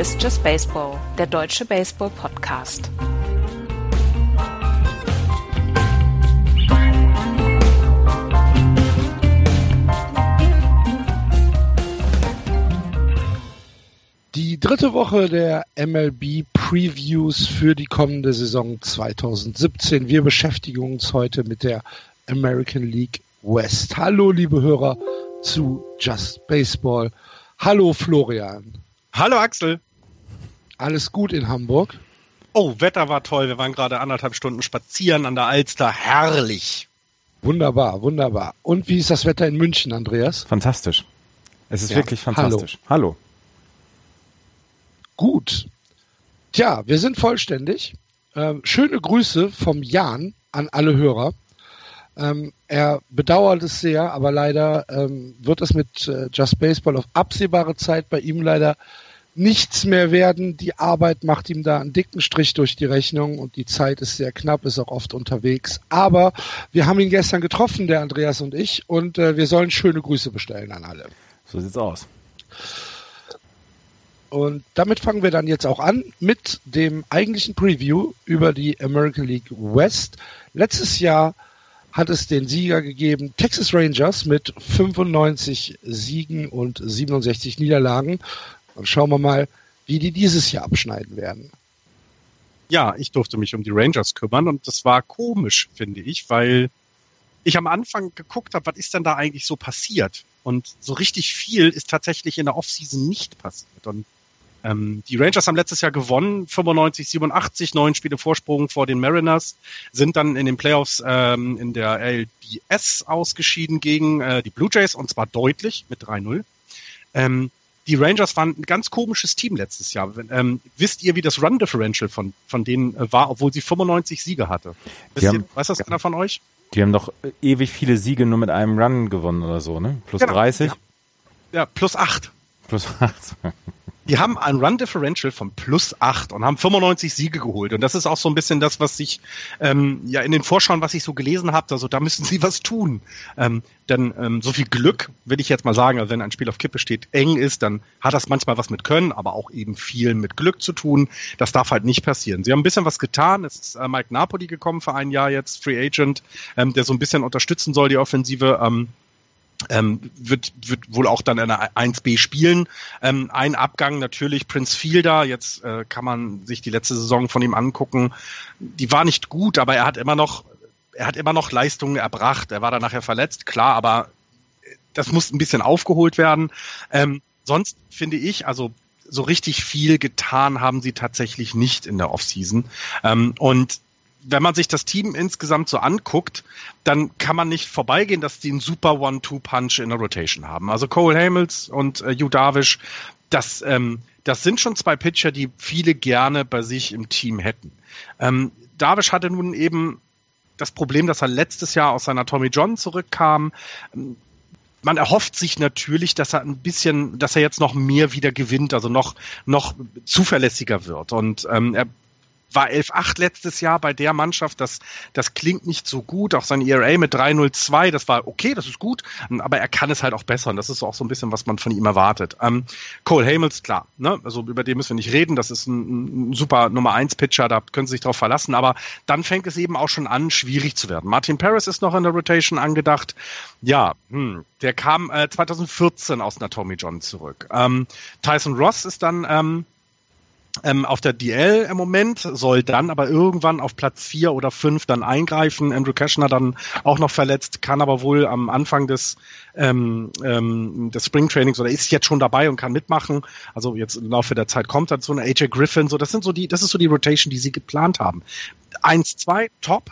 Ist Just Baseball, der deutsche Baseball-Podcast. Die dritte Woche der MLB Previews für die kommende Saison 2017. Wir beschäftigen uns heute mit der American League West. Hallo, liebe Hörer zu Just Baseball. Hallo, Florian. Hallo, Axel. Alles gut in Hamburg? Oh, Wetter war toll. Wir waren gerade anderthalb Stunden spazieren an der Alster. Herrlich. Wunderbar, wunderbar. Und wie ist das Wetter in München, Andreas? Fantastisch. Es ist ja. wirklich fantastisch. Hallo. Hallo. Gut. Tja, wir sind vollständig. Ähm, schöne Grüße vom Jan an alle Hörer. Ähm, er bedauert es sehr, aber leider ähm, wird es mit äh, Just Baseball auf absehbare Zeit bei ihm leider nichts mehr werden. Die Arbeit macht ihm da einen dicken Strich durch die Rechnung und die Zeit ist sehr knapp, ist auch oft unterwegs. Aber wir haben ihn gestern getroffen, der Andreas und ich, und äh, wir sollen schöne Grüße bestellen an alle. So sieht's aus. Und damit fangen wir dann jetzt auch an mit dem eigentlichen Preview über die American League West. Letztes Jahr hat es den Sieger gegeben, Texas Rangers mit 95 Siegen und 67 Niederlagen. Und schauen wir mal, wie die dieses Jahr abschneiden werden. Ja, ich durfte mich um die Rangers kümmern und das war komisch, finde ich, weil ich am Anfang geguckt habe, was ist denn da eigentlich so passiert? Und so richtig viel ist tatsächlich in der Offseason nicht passiert. Und ähm, die Rangers haben letztes Jahr gewonnen, 95, 87, neun Spiele Vorsprung vor den Mariners, sind dann in den Playoffs ähm, in der LDS ausgeschieden gegen äh, die Blue Jays und zwar deutlich mit 3-0. Ähm, die Rangers waren ein ganz komisches Team letztes Jahr. Ähm, wisst ihr, wie das Run Differential von, von denen äh, war, obwohl sie 95 Siege hatte? Wisst haben, ihr, weiß das einer von euch? Die haben doch äh, ewig viele Siege nur mit einem Run gewonnen oder so, ne? Plus genau. 30? Ja. ja, plus 8. Plus 8. die haben ein Run Differential von plus acht und haben 95 Siege geholt. Und das ist auch so ein bisschen das, was ich ähm, ja in den Vorschauen, was ich so gelesen habe, also da müssen sie was tun. Ähm, denn ähm, so viel Glück, will ich jetzt mal sagen, also wenn ein Spiel auf Kippe steht, eng ist, dann hat das manchmal was mit Können, aber auch eben viel mit Glück zu tun. Das darf halt nicht passieren. Sie haben ein bisschen was getan. Es ist äh, Mike Napoli gekommen für ein Jahr jetzt, Free Agent, ähm, der so ein bisschen unterstützen soll, die Offensive. Ähm, ähm, wird, wird wohl auch dann in der 1B spielen. Ähm, ein Abgang natürlich Prince Fielder. Jetzt äh, kann man sich die letzte Saison von ihm angucken. Die war nicht gut, aber er hat immer noch, er hat immer noch Leistungen erbracht. Er war dann nachher verletzt, klar, aber das muss ein bisschen aufgeholt werden. Ähm, sonst finde ich, also so richtig viel getan haben sie tatsächlich nicht in der Offseason. Ähm, und wenn man sich das Team insgesamt so anguckt, dann kann man nicht vorbeigehen, dass die einen super One-Two-Punch in der Rotation haben. Also Cole Hamels und äh, Hugh Darvish, das, ähm, das sind schon zwei Pitcher, die viele gerne bei sich im Team hätten. Ähm, Darvish hatte nun eben das Problem, dass er letztes Jahr aus seiner Tommy John zurückkam. Man erhofft sich natürlich, dass er ein bisschen, dass er jetzt noch mehr wieder gewinnt, also noch noch zuverlässiger wird. Und ähm, er war 11-8 letztes Jahr bei der Mannschaft. Das, das klingt nicht so gut. Auch sein ERA mit 3-0-2, das war okay, das ist gut, aber er kann es halt auch besser. Und das ist auch so ein bisschen, was man von ihm erwartet. Ähm, Cole Hamels, klar, ne? also über den müssen wir nicht reden. Das ist ein, ein super Nummer 1 Pitcher, da können Sie sich drauf verlassen. Aber dann fängt es eben auch schon an, schwierig zu werden. Martin Paris ist noch in der Rotation angedacht. Ja, hm, der kam äh, 2014 aus einer Tommy John zurück. Ähm, Tyson Ross ist dann ähm, ähm, auf der DL im Moment, soll dann aber irgendwann auf Platz vier oder fünf dann eingreifen. Andrew Cashner dann auch noch verletzt, kann aber wohl am Anfang des, ähm, ähm, des Springtrainings oder ist jetzt schon dabei und kann mitmachen. Also jetzt im Laufe der Zeit kommt dann so eine AJ Griffin, so das sind so die, das ist so die Rotation, die sie geplant haben. Eins, zwei, top,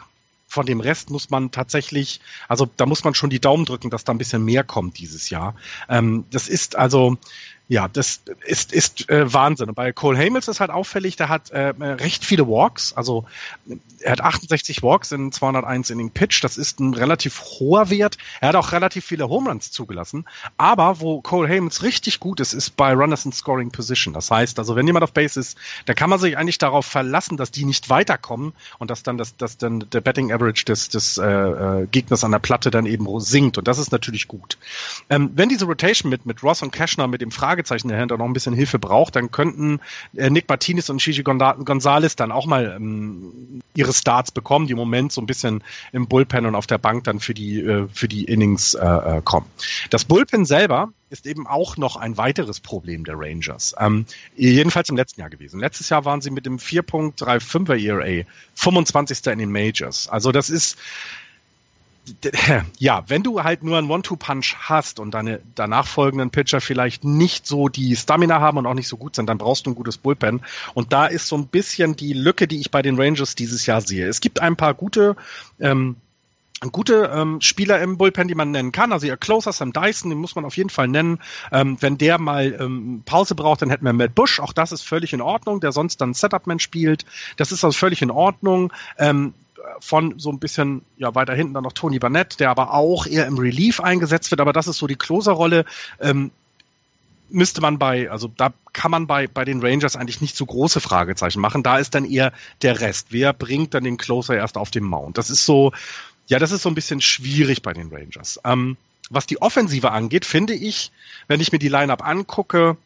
von dem Rest muss man tatsächlich, also da muss man schon die Daumen drücken, dass da ein bisschen mehr kommt dieses Jahr. Ähm, das ist also, ja, das ist, ist äh, Wahnsinn. Und bei Cole Hamels ist halt auffällig, der hat äh, recht viele Walks. Also er hat 68 Walks in 201 Inning Pitch. Das ist ein relativ hoher Wert. Er hat auch relativ viele Home Runs zugelassen. Aber wo Cole Hamels richtig gut ist, ist bei Runners in Scoring Position. Das heißt, also wenn jemand auf Base ist, dann kann man sich eigentlich darauf verlassen, dass die nicht weiterkommen und dass dann das, dass dann der Betting Average des, des äh, äh, Gegners an der Platte dann eben sinkt. Und das ist natürlich gut. Ähm, wenn diese Rotation mit, mit Ross und Cashner mit dem Frage Fragezeichen dahinter noch ein bisschen Hilfe braucht, dann könnten äh, Nick Martinez und Gigi Gonzalez dann auch mal ähm, ihre Starts bekommen, die im Moment so ein bisschen im Bullpen und auf der Bank dann für die, äh, für die Innings äh, äh kommen. Das Bullpen selber ist eben auch noch ein weiteres Problem der Rangers. Ähm, jedenfalls im letzten Jahr gewesen. Letztes Jahr waren sie mit dem 4.35er ERA 25. in den Majors. Also das ist ja, wenn du halt nur einen One-Two-Punch hast und deine danach folgenden Pitcher vielleicht nicht so die Stamina haben und auch nicht so gut sind, dann brauchst du ein gutes Bullpen. Und da ist so ein bisschen die Lücke, die ich bei den Rangers dieses Jahr sehe. Es gibt ein paar gute ähm, gute ähm, Spieler im Bullpen, die man nennen kann. Also ihr Closer, Sam Dyson, den muss man auf jeden Fall nennen. Ähm, wenn der mal ähm, Pause braucht, dann hätten wir Matt Bush. Auch das ist völlig in Ordnung, der sonst dann Setup-Man spielt. Das ist also völlig in Ordnung. Ähm, von so ein bisschen ja weiter hinten dann noch Tony Barnett, der aber auch eher im Relief eingesetzt wird, aber das ist so die Closer-Rolle. Ähm, müsste man bei, also da kann man bei, bei den Rangers eigentlich nicht so große Fragezeichen machen. Da ist dann eher der Rest. Wer bringt dann den Closer erst auf den Mount? Das ist so, ja, das ist so ein bisschen schwierig bei den Rangers. Ähm, was die Offensive angeht, finde ich, wenn ich mir die Lineup angucke,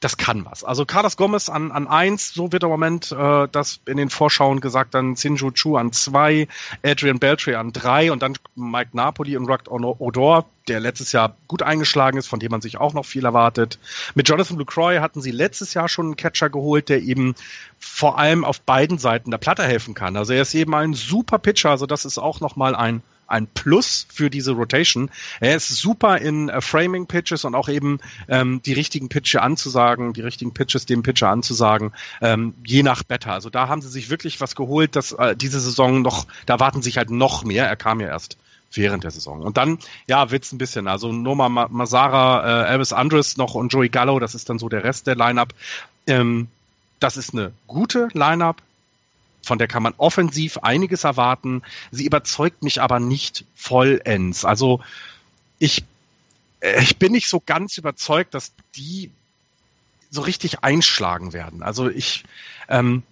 das kann was. Also Carlos Gomez an, an eins, so wird im Moment äh, das in den Vorschauen gesagt, dann Sinju Chu an zwei, Adrian Beltray an drei und dann Mike Napoli und Ruck Odor, der letztes Jahr gut eingeschlagen ist, von dem man sich auch noch viel erwartet. Mit Jonathan Lucroy hatten sie letztes Jahr schon einen Catcher geholt, der eben vor allem auf beiden Seiten der Platte helfen kann. Also er ist eben ein super Pitcher, also das ist auch nochmal ein ein Plus für diese Rotation. Er ist super in äh, Framing Pitches und auch eben ähm, die richtigen Pitches anzusagen, die richtigen Pitches dem Pitcher anzusagen, ähm, je nach Better. Also da haben sie sich wirklich was geholt, dass äh, diese Saison noch, da warten sich halt noch mehr. Er kam ja erst während der Saison. Und dann, ja, wird's ein bisschen. Also Noma Masara, äh, Elvis Andres noch und Joey Gallo, das ist dann so der Rest der Lineup. Ähm, das ist eine gute Lineup von der kann man offensiv einiges erwarten. Sie überzeugt mich aber nicht vollends. Also ich, äh, ich bin nicht so ganz überzeugt, dass die so richtig einschlagen werden. Also ich, ähm,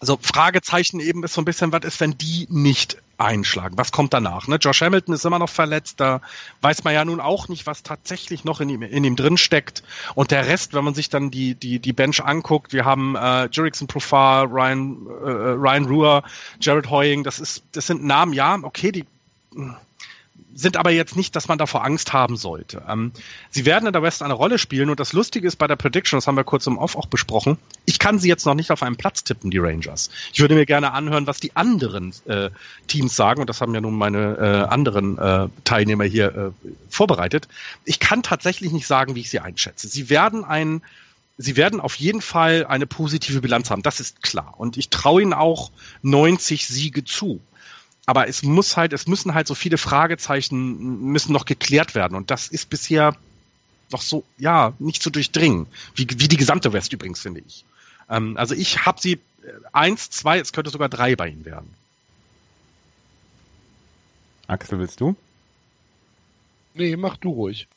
also Fragezeichen eben ist so ein bisschen, was ist, wenn die nicht einschlagen? Was kommt danach? Ne? Josh Hamilton ist immer noch verletzt, da weiß man ja nun auch nicht, was tatsächlich noch in ihm, in ihm drin steckt. Und der Rest, wenn man sich dann die, die, die Bench anguckt, wir haben äh, Jurickson Profar, Ryan, äh, Ryan Ruhr, Jared Hoying, das ist, das sind Namen, ja, okay, die sind aber jetzt nicht, dass man davor Angst haben sollte. Ähm, sie werden in der West eine Rolle spielen und das Lustige ist bei der Prediction, das haben wir kurz im Off auch besprochen, ich kann sie jetzt noch nicht auf einen Platz tippen, die Rangers. Ich würde mir gerne anhören, was die anderen äh, Teams sagen und das haben ja nun meine äh, anderen äh, Teilnehmer hier äh, vorbereitet. Ich kann tatsächlich nicht sagen, wie ich sie einschätze. Sie werden ein Sie werden auf jeden Fall eine positive Bilanz haben, das ist klar. Und ich traue ihnen auch 90 Siege zu aber es muss halt, es müssen halt so viele Fragezeichen müssen noch geklärt werden und das ist bisher noch so, ja, nicht zu durchdringen, wie, wie die gesamte West übrigens, finde ich. Ähm, also ich habe sie äh, eins, zwei, es könnte sogar drei bei ihnen werden. Axel, willst du? Nee, mach du ruhig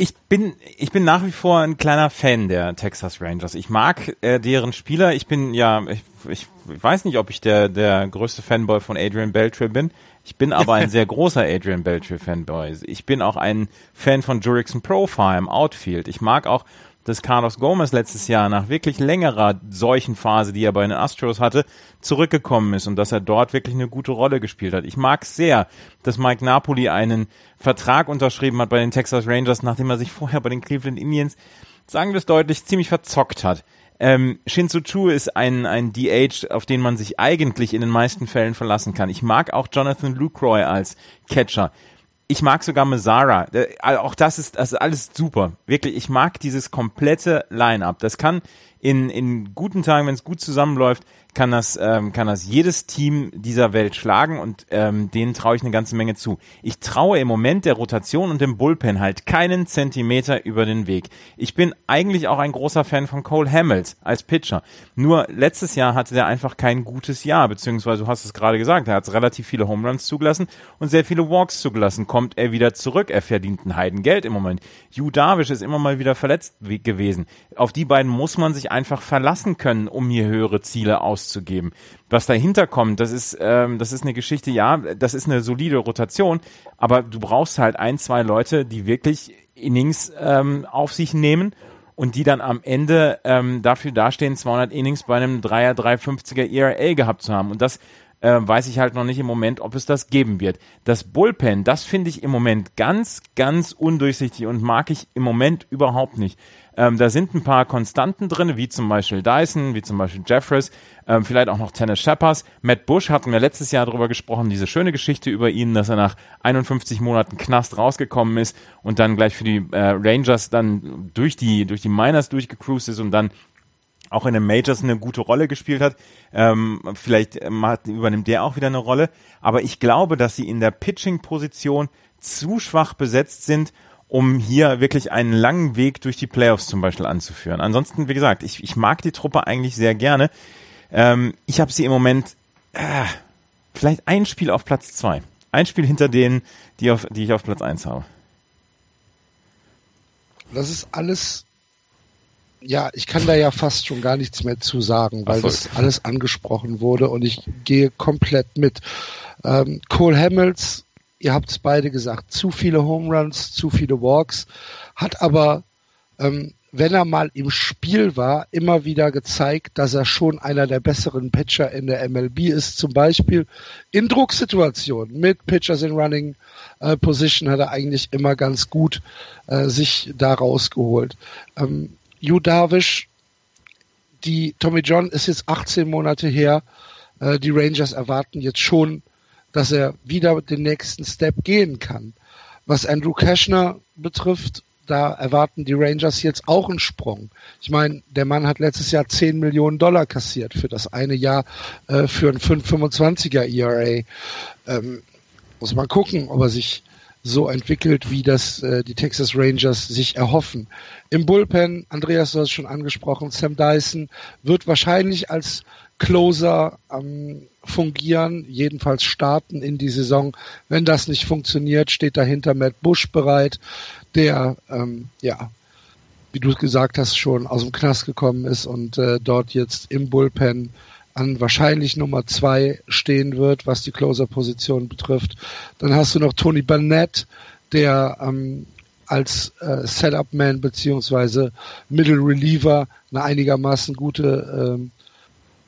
ich bin, ich bin nach wie vor ein kleiner Fan der Texas Rangers. Ich mag äh, deren Spieler. Ich bin ja, ich, ich weiß nicht, ob ich der, der größte Fanboy von Adrian Beltre bin. Ich bin aber ein sehr großer Adrian Beltre Fanboy. Ich bin auch ein Fan von Jurickson Profile im Outfield. Ich mag auch dass Carlos Gomez letztes Jahr nach wirklich längerer Seuchenphase, die er bei den Astros hatte, zurückgekommen ist und dass er dort wirklich eine gute Rolle gespielt hat. Ich mag sehr, dass Mike Napoli einen Vertrag unterschrieben hat bei den Texas Rangers, nachdem er sich vorher bei den Cleveland Indians, sagen wir es deutlich, ziemlich verzockt hat. Ähm, Shinzu Chu ist ein, ein DH, auf den man sich eigentlich in den meisten Fällen verlassen kann. Ich mag auch Jonathan Lucroy als Catcher ich mag sogar Mazara. Auch das ist, das ist alles super. Wirklich, ich mag dieses komplette Line-up. Das kann in, in guten Tagen, wenn es gut zusammenläuft, kann das, ähm, kann das jedes Team dieser Welt schlagen und ähm, denen traue ich eine ganze Menge zu. Ich traue im Moment der Rotation und dem Bullpen halt keinen Zentimeter über den Weg. Ich bin eigentlich auch ein großer Fan von Cole Hamels als Pitcher. Nur letztes Jahr hatte der einfach kein gutes Jahr, beziehungsweise du hast es gerade gesagt, er hat relativ viele Home Runs zugelassen und sehr viele Walks zugelassen. Kommt er wieder zurück, er verdient ein Heidengeld im Moment. Hugh Darvish ist immer mal wieder verletzt gewesen. Auf die beiden muss man sich einfach verlassen können, um hier höhere Ziele aus auszugeben. Was dahinter kommt, das ist, ähm, das ist eine Geschichte, ja, das ist eine solide Rotation, aber du brauchst halt ein, zwei Leute, die wirklich Innings ähm, auf sich nehmen und die dann am Ende ähm, dafür dastehen, 200 Innings bei einem 3er, 350er ERA gehabt zu haben. Und das äh, weiß ich halt noch nicht im Moment, ob es das geben wird. Das Bullpen, das finde ich im Moment ganz, ganz undurchsichtig und mag ich im Moment überhaupt nicht. Ähm, da sind ein paar Konstanten drin, wie zum Beispiel Dyson, wie zum Beispiel Jeffers, ähm, vielleicht auch noch Tennis Shepard. Matt Bush hatten wir letztes Jahr darüber gesprochen, diese schöne Geschichte über ihn, dass er nach 51 Monaten Knast rausgekommen ist und dann gleich für die äh, Rangers dann durch die, durch die Miners durchgecruised ist und dann auch in den Majors eine gute Rolle gespielt hat. Ähm, vielleicht übernimmt der auch wieder eine Rolle. Aber ich glaube, dass sie in der Pitching-Position zu schwach besetzt sind, um hier wirklich einen langen Weg durch die Playoffs zum Beispiel anzuführen. Ansonsten, wie gesagt, ich, ich mag die Truppe eigentlich sehr gerne. Ähm, ich habe sie im Moment äh, vielleicht ein Spiel auf Platz zwei. Ein Spiel hinter denen, die, auf, die ich auf Platz eins habe. Das ist alles ja, ich kann da ja fast schon gar nichts mehr zu sagen, weil das alles angesprochen wurde und ich gehe komplett mit. Ähm, Cole Hamels, ihr habt es beide gesagt, zu viele Home Runs, zu viele Walks, hat aber, ähm, wenn er mal im Spiel war, immer wieder gezeigt, dass er schon einer der besseren Pitcher in der MLB ist. Zum Beispiel in Drucksituationen mit Pitchers in Running äh, Position hat er eigentlich immer ganz gut äh, sich da rausgeholt. Ähm, Yu Darvish, die Tommy John ist jetzt 18 Monate her. Äh, die Rangers erwarten jetzt schon, dass er wieder den nächsten Step gehen kann. Was Andrew Cashner betrifft, da erwarten die Rangers jetzt auch einen Sprung. Ich meine, der Mann hat letztes Jahr 10 Millionen Dollar kassiert für das eine Jahr äh, für ein 5,25er ERA. Ähm, muss man gucken, ob er sich so entwickelt, wie das äh, die Texas Rangers sich erhoffen. Im Bullpen, Andreas, du hast es schon angesprochen, Sam Dyson wird wahrscheinlich als Closer ähm, fungieren, jedenfalls starten in die Saison. Wenn das nicht funktioniert, steht dahinter Matt Bush bereit, der ähm, ja wie du gesagt hast, schon aus dem Knast gekommen ist und äh, dort jetzt im Bullpen an wahrscheinlich Nummer zwei stehen wird, was die Closer-Position betrifft. Dann hast du noch Tony Burnett, der ähm, als äh, Setup-Man beziehungsweise Middle Reliever eine einigermaßen gute ähm,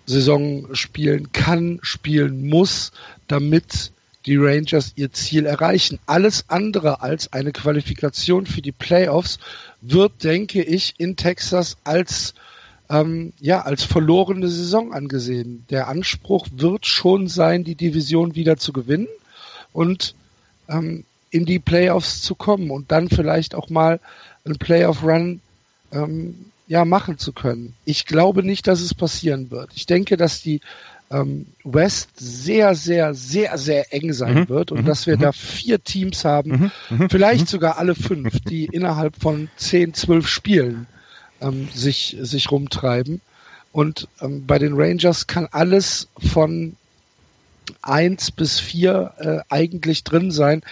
Saison spielen kann, spielen muss, damit die Rangers ihr Ziel erreichen. Alles andere als eine Qualifikation für die Playoffs wird, denke ich, in Texas als ähm, ja, als verlorene Saison angesehen. Der Anspruch wird schon sein, die Division wieder zu gewinnen und ähm, in die Playoffs zu kommen und dann vielleicht auch mal einen Playoff-Run ähm, ja, machen zu können. Ich glaube nicht, dass es passieren wird. Ich denke, dass die ähm, West sehr, sehr, sehr, sehr eng sein mhm. wird und mhm. dass wir mhm. da vier Teams haben, mhm. Mhm. vielleicht mhm. sogar alle fünf, die innerhalb von zehn, zwölf Spielen ähm, sich, sich rumtreiben. Und ähm, bei den Rangers kann alles von eins bis vier äh, eigentlich drin sein.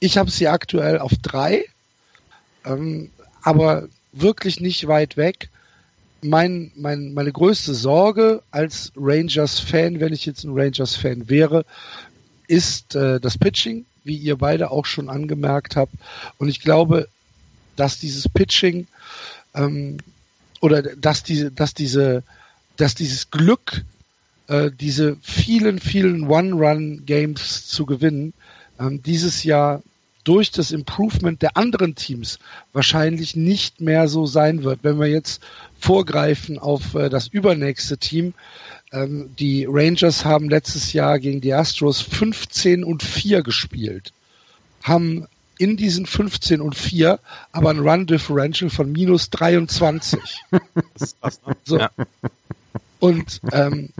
Ich habe sie aktuell auf drei, ähm, aber wirklich nicht weit weg. Mein, mein, meine größte Sorge als Rangers-Fan, wenn ich jetzt ein Rangers-Fan wäre, ist äh, das Pitching, wie ihr beide auch schon angemerkt habt. Und ich glaube, dass dieses Pitching ähm, oder dass diese, dass diese, dass dieses Glück, äh, diese vielen, vielen One-Run-Games zu gewinnen, ähm, dieses Jahr durch das Improvement der anderen Teams wahrscheinlich nicht mehr so sein wird. Wenn wir jetzt vorgreifen auf äh, das übernächste Team, ähm, die Rangers haben letztes Jahr gegen die Astros 15 und 4 gespielt, haben in diesen 15 und 4 aber ein Run Differential von minus 23. so. Ja. Und ähm,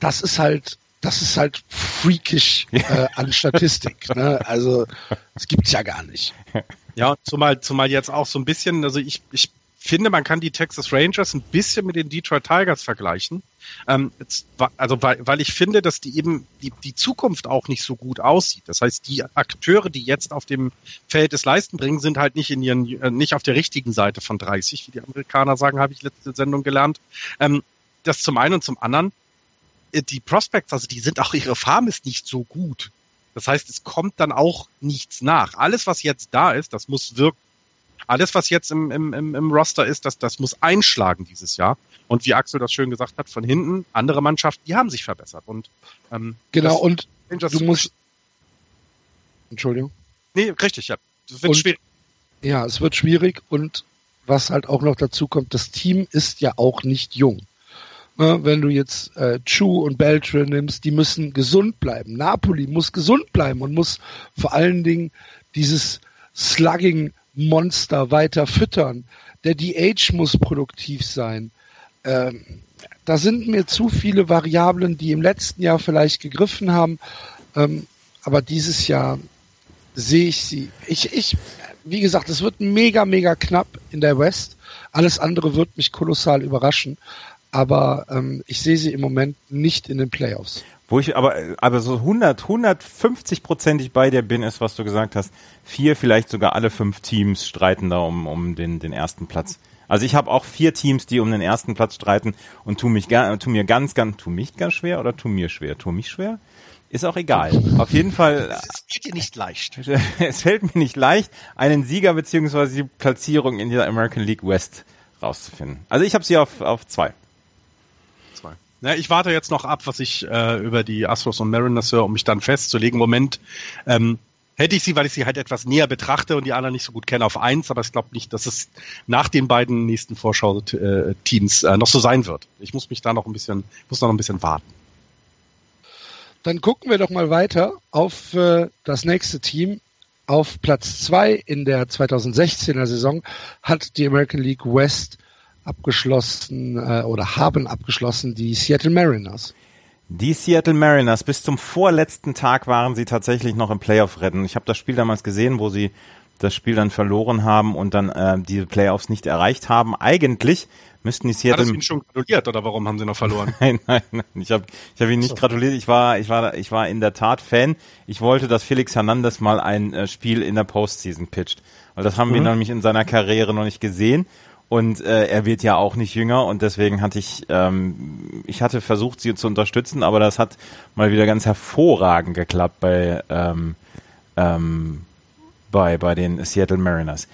das ist halt, das ist halt freakish äh, an Statistik. Ne? Also es gibt's ja gar nicht. Ja, zumal, zumal jetzt auch so ein bisschen, also ich, ich finde, man kann die Texas Rangers ein bisschen mit den Detroit Tigers vergleichen. Ähm, jetzt, also weil, weil ich finde, dass die eben die, die Zukunft auch nicht so gut aussieht. Das heißt, die Akteure, die jetzt auf dem Feld des Leisten bringen, sind halt nicht in ihren äh, nicht auf der richtigen Seite von 30, wie die Amerikaner sagen, habe ich letzte Sendung gelernt. Ähm, das zum einen und zum anderen äh, die Prospects, also die sind auch ihre Farm ist nicht so gut. Das heißt, es kommt dann auch nichts nach. Alles, was jetzt da ist, das muss wirken. Alles, was jetzt im, im, im, im Roster ist, das, das muss einschlagen dieses Jahr. Und wie Axel das schön gesagt hat, von hinten, andere Mannschaften, die haben sich verbessert. Und ähm, genau, und du musst. Entschuldigung. Nee, richtig, ja. Das wird Und- schwierig. Ja, es wird schwierig und was halt auch noch dazu kommt, das Team ist ja auch nicht jung. Ne, Wenn du jetzt äh, Chu und Beltran nimmst, die müssen gesund bleiben. Napoli muss gesund bleiben und muss vor allen Dingen dieses Slugging-Monster weiter füttern. Der DH muss produktiv sein. Ähm, da sind mir zu viele Variablen, die im letzten Jahr vielleicht gegriffen haben, ähm, aber dieses Jahr sehe ich sie. Ich, ich, wie gesagt, es wird mega, mega knapp in der West. Alles andere wird mich kolossal überraschen. Aber ähm, ich sehe sie im Moment nicht in den Playoffs. Wo ich aber, aber so 100, 150 prozentig bei dir bin, ist, was du gesagt hast. Vier, vielleicht sogar alle fünf Teams streiten da um, um den, den ersten Platz. Also ich habe auch vier Teams, die um den ersten Platz streiten und tu mich, tu mir ganz, ganz, tu mich ganz schwer oder tu mir schwer? Tu mich schwer? Ist auch egal. Auf jeden Fall, Es wird dir nicht leicht. es fällt mir nicht leicht, einen Sieger beziehungsweise die Platzierung in der American League West rauszufinden. Also ich habe sie auf, auf zwei. Ich warte jetzt noch ab, was ich äh, über die Astros und Mariners höre, um mich dann festzulegen. Moment ähm, hätte ich sie, weil ich sie halt etwas näher betrachte und die anderen nicht so gut kenne, auf eins, aber ich glaube nicht, dass es nach den beiden nächsten Vorschau-Teams äh, noch so sein wird. Ich muss mich da noch ein bisschen, muss noch ein bisschen warten. Dann gucken wir doch mal weiter auf äh, das nächste Team. Auf Platz zwei in der 2016er Saison hat die American League West abgeschlossen äh, oder haben abgeschlossen die Seattle Mariners. Die Seattle Mariners, bis zum vorletzten Tag waren sie tatsächlich noch im Playoff-Rennen. Ich habe das Spiel damals gesehen, wo sie das Spiel dann verloren haben und dann äh, die Playoffs nicht erreicht haben. Eigentlich müssten die Hat es Seattle Ihnen schon gratuliert oder warum haben Sie noch verloren? Nein, nein, nein. Ich habe ich hab ihn nicht gratuliert. Ich war, ich war, ich war in der Tat Fan. Ich wollte, dass Felix Hernandez mal ein äh, Spiel in der Postseason pitcht, weil das haben wir nämlich in seiner Karriere noch nicht gesehen. Und äh, er wird ja auch nicht jünger und deswegen hatte ich, ähm, ich hatte versucht, sie zu unterstützen, aber das hat mal wieder ganz hervorragend geklappt bei ähm, ähm, bei bei den Seattle Mariners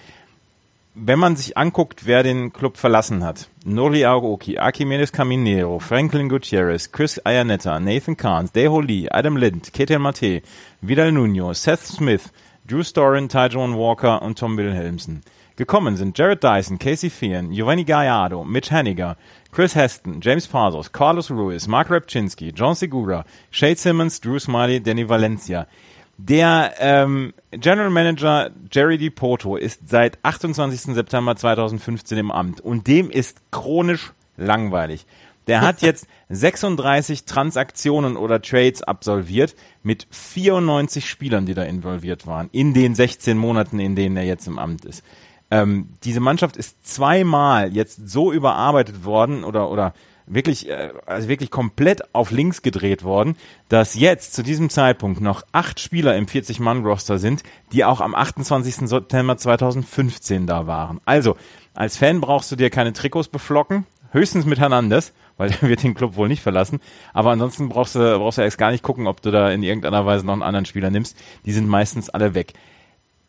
wenn man sich anguckt, wer den Club verlassen hat, Nori Aoki, Archimedes Caminero, Franklin Gutierrez, Chris Ayanetta, Nathan Carnes, Deho Lee, Adam Lind, Ketel Mate, Vidal Nuno, Seth Smith, Drew Storen, Tyjon Walker und Tom Wilhelmsen. Gekommen sind Jared Dyson, Casey Feehan, Giovanni Gallardo, Mitch Hanniger, Chris Heston, James Pazos, Carlos Ruiz, Mark Repczynski, John Segura, Shade Simmons, Drew Smiley, Danny Valencia. Der ähm, General Manager Jerry DiPoto ist seit 28. September 2015 im Amt und dem ist chronisch langweilig. Der hat jetzt 36 Transaktionen oder Trades absolviert mit 94 Spielern, die da involviert waren, in den 16 Monaten, in denen er jetzt im Amt ist. Ähm, diese Mannschaft ist zweimal jetzt so überarbeitet worden oder, oder wirklich, äh, also wirklich komplett auf links gedreht worden, dass jetzt zu diesem Zeitpunkt noch acht Spieler im 40-Mann-Roster sind, die auch am 28. September 2015 da waren. Also, als Fan brauchst du dir keine Trikots beflocken, höchstens mit Hernandez, weil der wird den Club wohl nicht verlassen. Aber ansonsten brauchst du, brauchst du erst gar nicht gucken, ob du da in irgendeiner Weise noch einen anderen Spieler nimmst. Die sind meistens alle weg.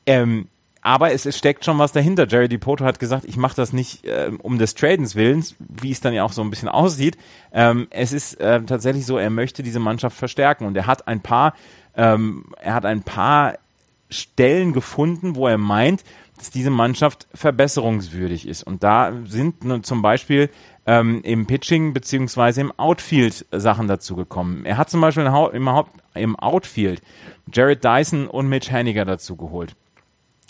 Ähm, aber es, es steckt schon was dahinter. Jerry DiPoto hat gesagt, ich mache das nicht ähm, um des Tradens willens, wie es dann ja auch so ein bisschen aussieht. Ähm, es ist äh, tatsächlich so, er möchte diese Mannschaft verstärken und er hat ein paar, ähm, er hat ein paar Stellen gefunden, wo er meint, dass diese Mannschaft verbesserungswürdig ist. Und da sind nun zum Beispiel ähm, im Pitching beziehungsweise im Outfield Sachen dazu gekommen. Er hat zum Beispiel im Hau- im, Outfield Jared Dyson und Mitch Haniger dazu geholt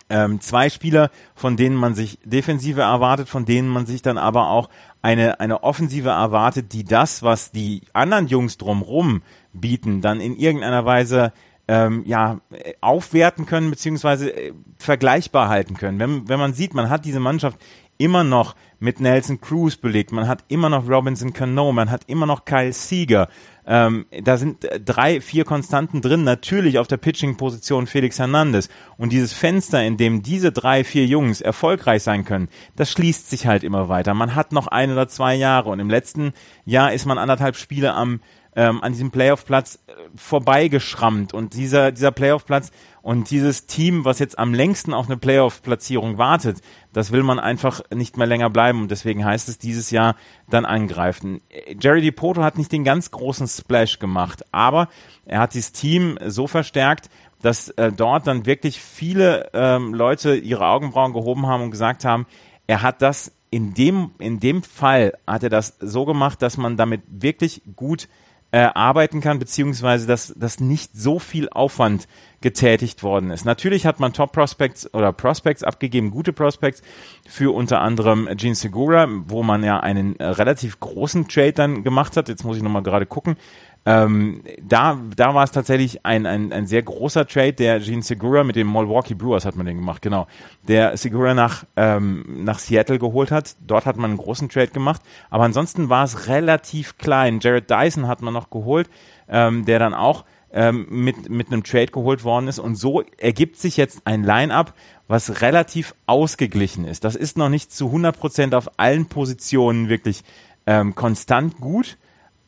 ähm, zwei Spieler, von denen man sich Defensive erwartet, von denen man sich dann aber auch eine, eine Offensive erwartet, die das, was die anderen Jungs drumrum bieten, dann in irgendeiner Weise ähm, ja, aufwerten können, beziehungsweise äh, vergleichbar halten können. Wenn, wenn man sieht, man hat diese Mannschaft immer noch mit Nelson Cruz belegt, man hat immer noch Robinson Cano, man hat immer noch Kyle Seager, Ähm, da sind drei, vier Konstanten drin, natürlich auf der Pitching-Position Felix Hernandez. Und dieses Fenster, in dem diese drei, vier Jungs erfolgreich sein können, das schließt sich halt immer weiter. Man hat noch ein oder zwei Jahre und im letzten Jahr ist man anderthalb Spiele am ähm, an diesem Playoff-Platz äh, vorbeigeschrammt und dieser dieser Playoff-Platz und dieses Team, was jetzt am längsten auf eine Playoff-Platzierung wartet, das will man einfach nicht mehr länger bleiben und deswegen heißt es dieses Jahr dann angreifen. Jerry DiPoto hat nicht den ganz großen Splash gemacht, aber er hat dieses Team so verstärkt, dass äh, dort dann wirklich viele ähm, Leute ihre Augenbrauen gehoben haben und gesagt haben, er hat das in dem, in dem Fall hat er das so gemacht, dass man damit wirklich gut äh, arbeiten kann, beziehungsweise dass, dass nicht so viel Aufwand getätigt worden ist. Natürlich hat man Top Prospects oder Prospects abgegeben, gute Prospects für unter anderem Gene Segura, wo man ja einen äh, relativ großen Trade dann gemacht hat. Jetzt muss ich nochmal gerade gucken. Ähm, da, da war es tatsächlich ein, ein, ein sehr großer Trade, der Gene Segura mit dem Milwaukee Brewers hat man den gemacht, genau. Der Segura nach, ähm, nach Seattle geholt hat. Dort hat man einen großen Trade gemacht. Aber ansonsten war es relativ klein. Jared Dyson hat man noch geholt, ähm, der dann auch ähm, mit, mit einem Trade geholt worden ist. Und so ergibt sich jetzt ein Line-up, was relativ ausgeglichen ist. Das ist noch nicht zu 100 Prozent auf allen Positionen wirklich ähm, konstant gut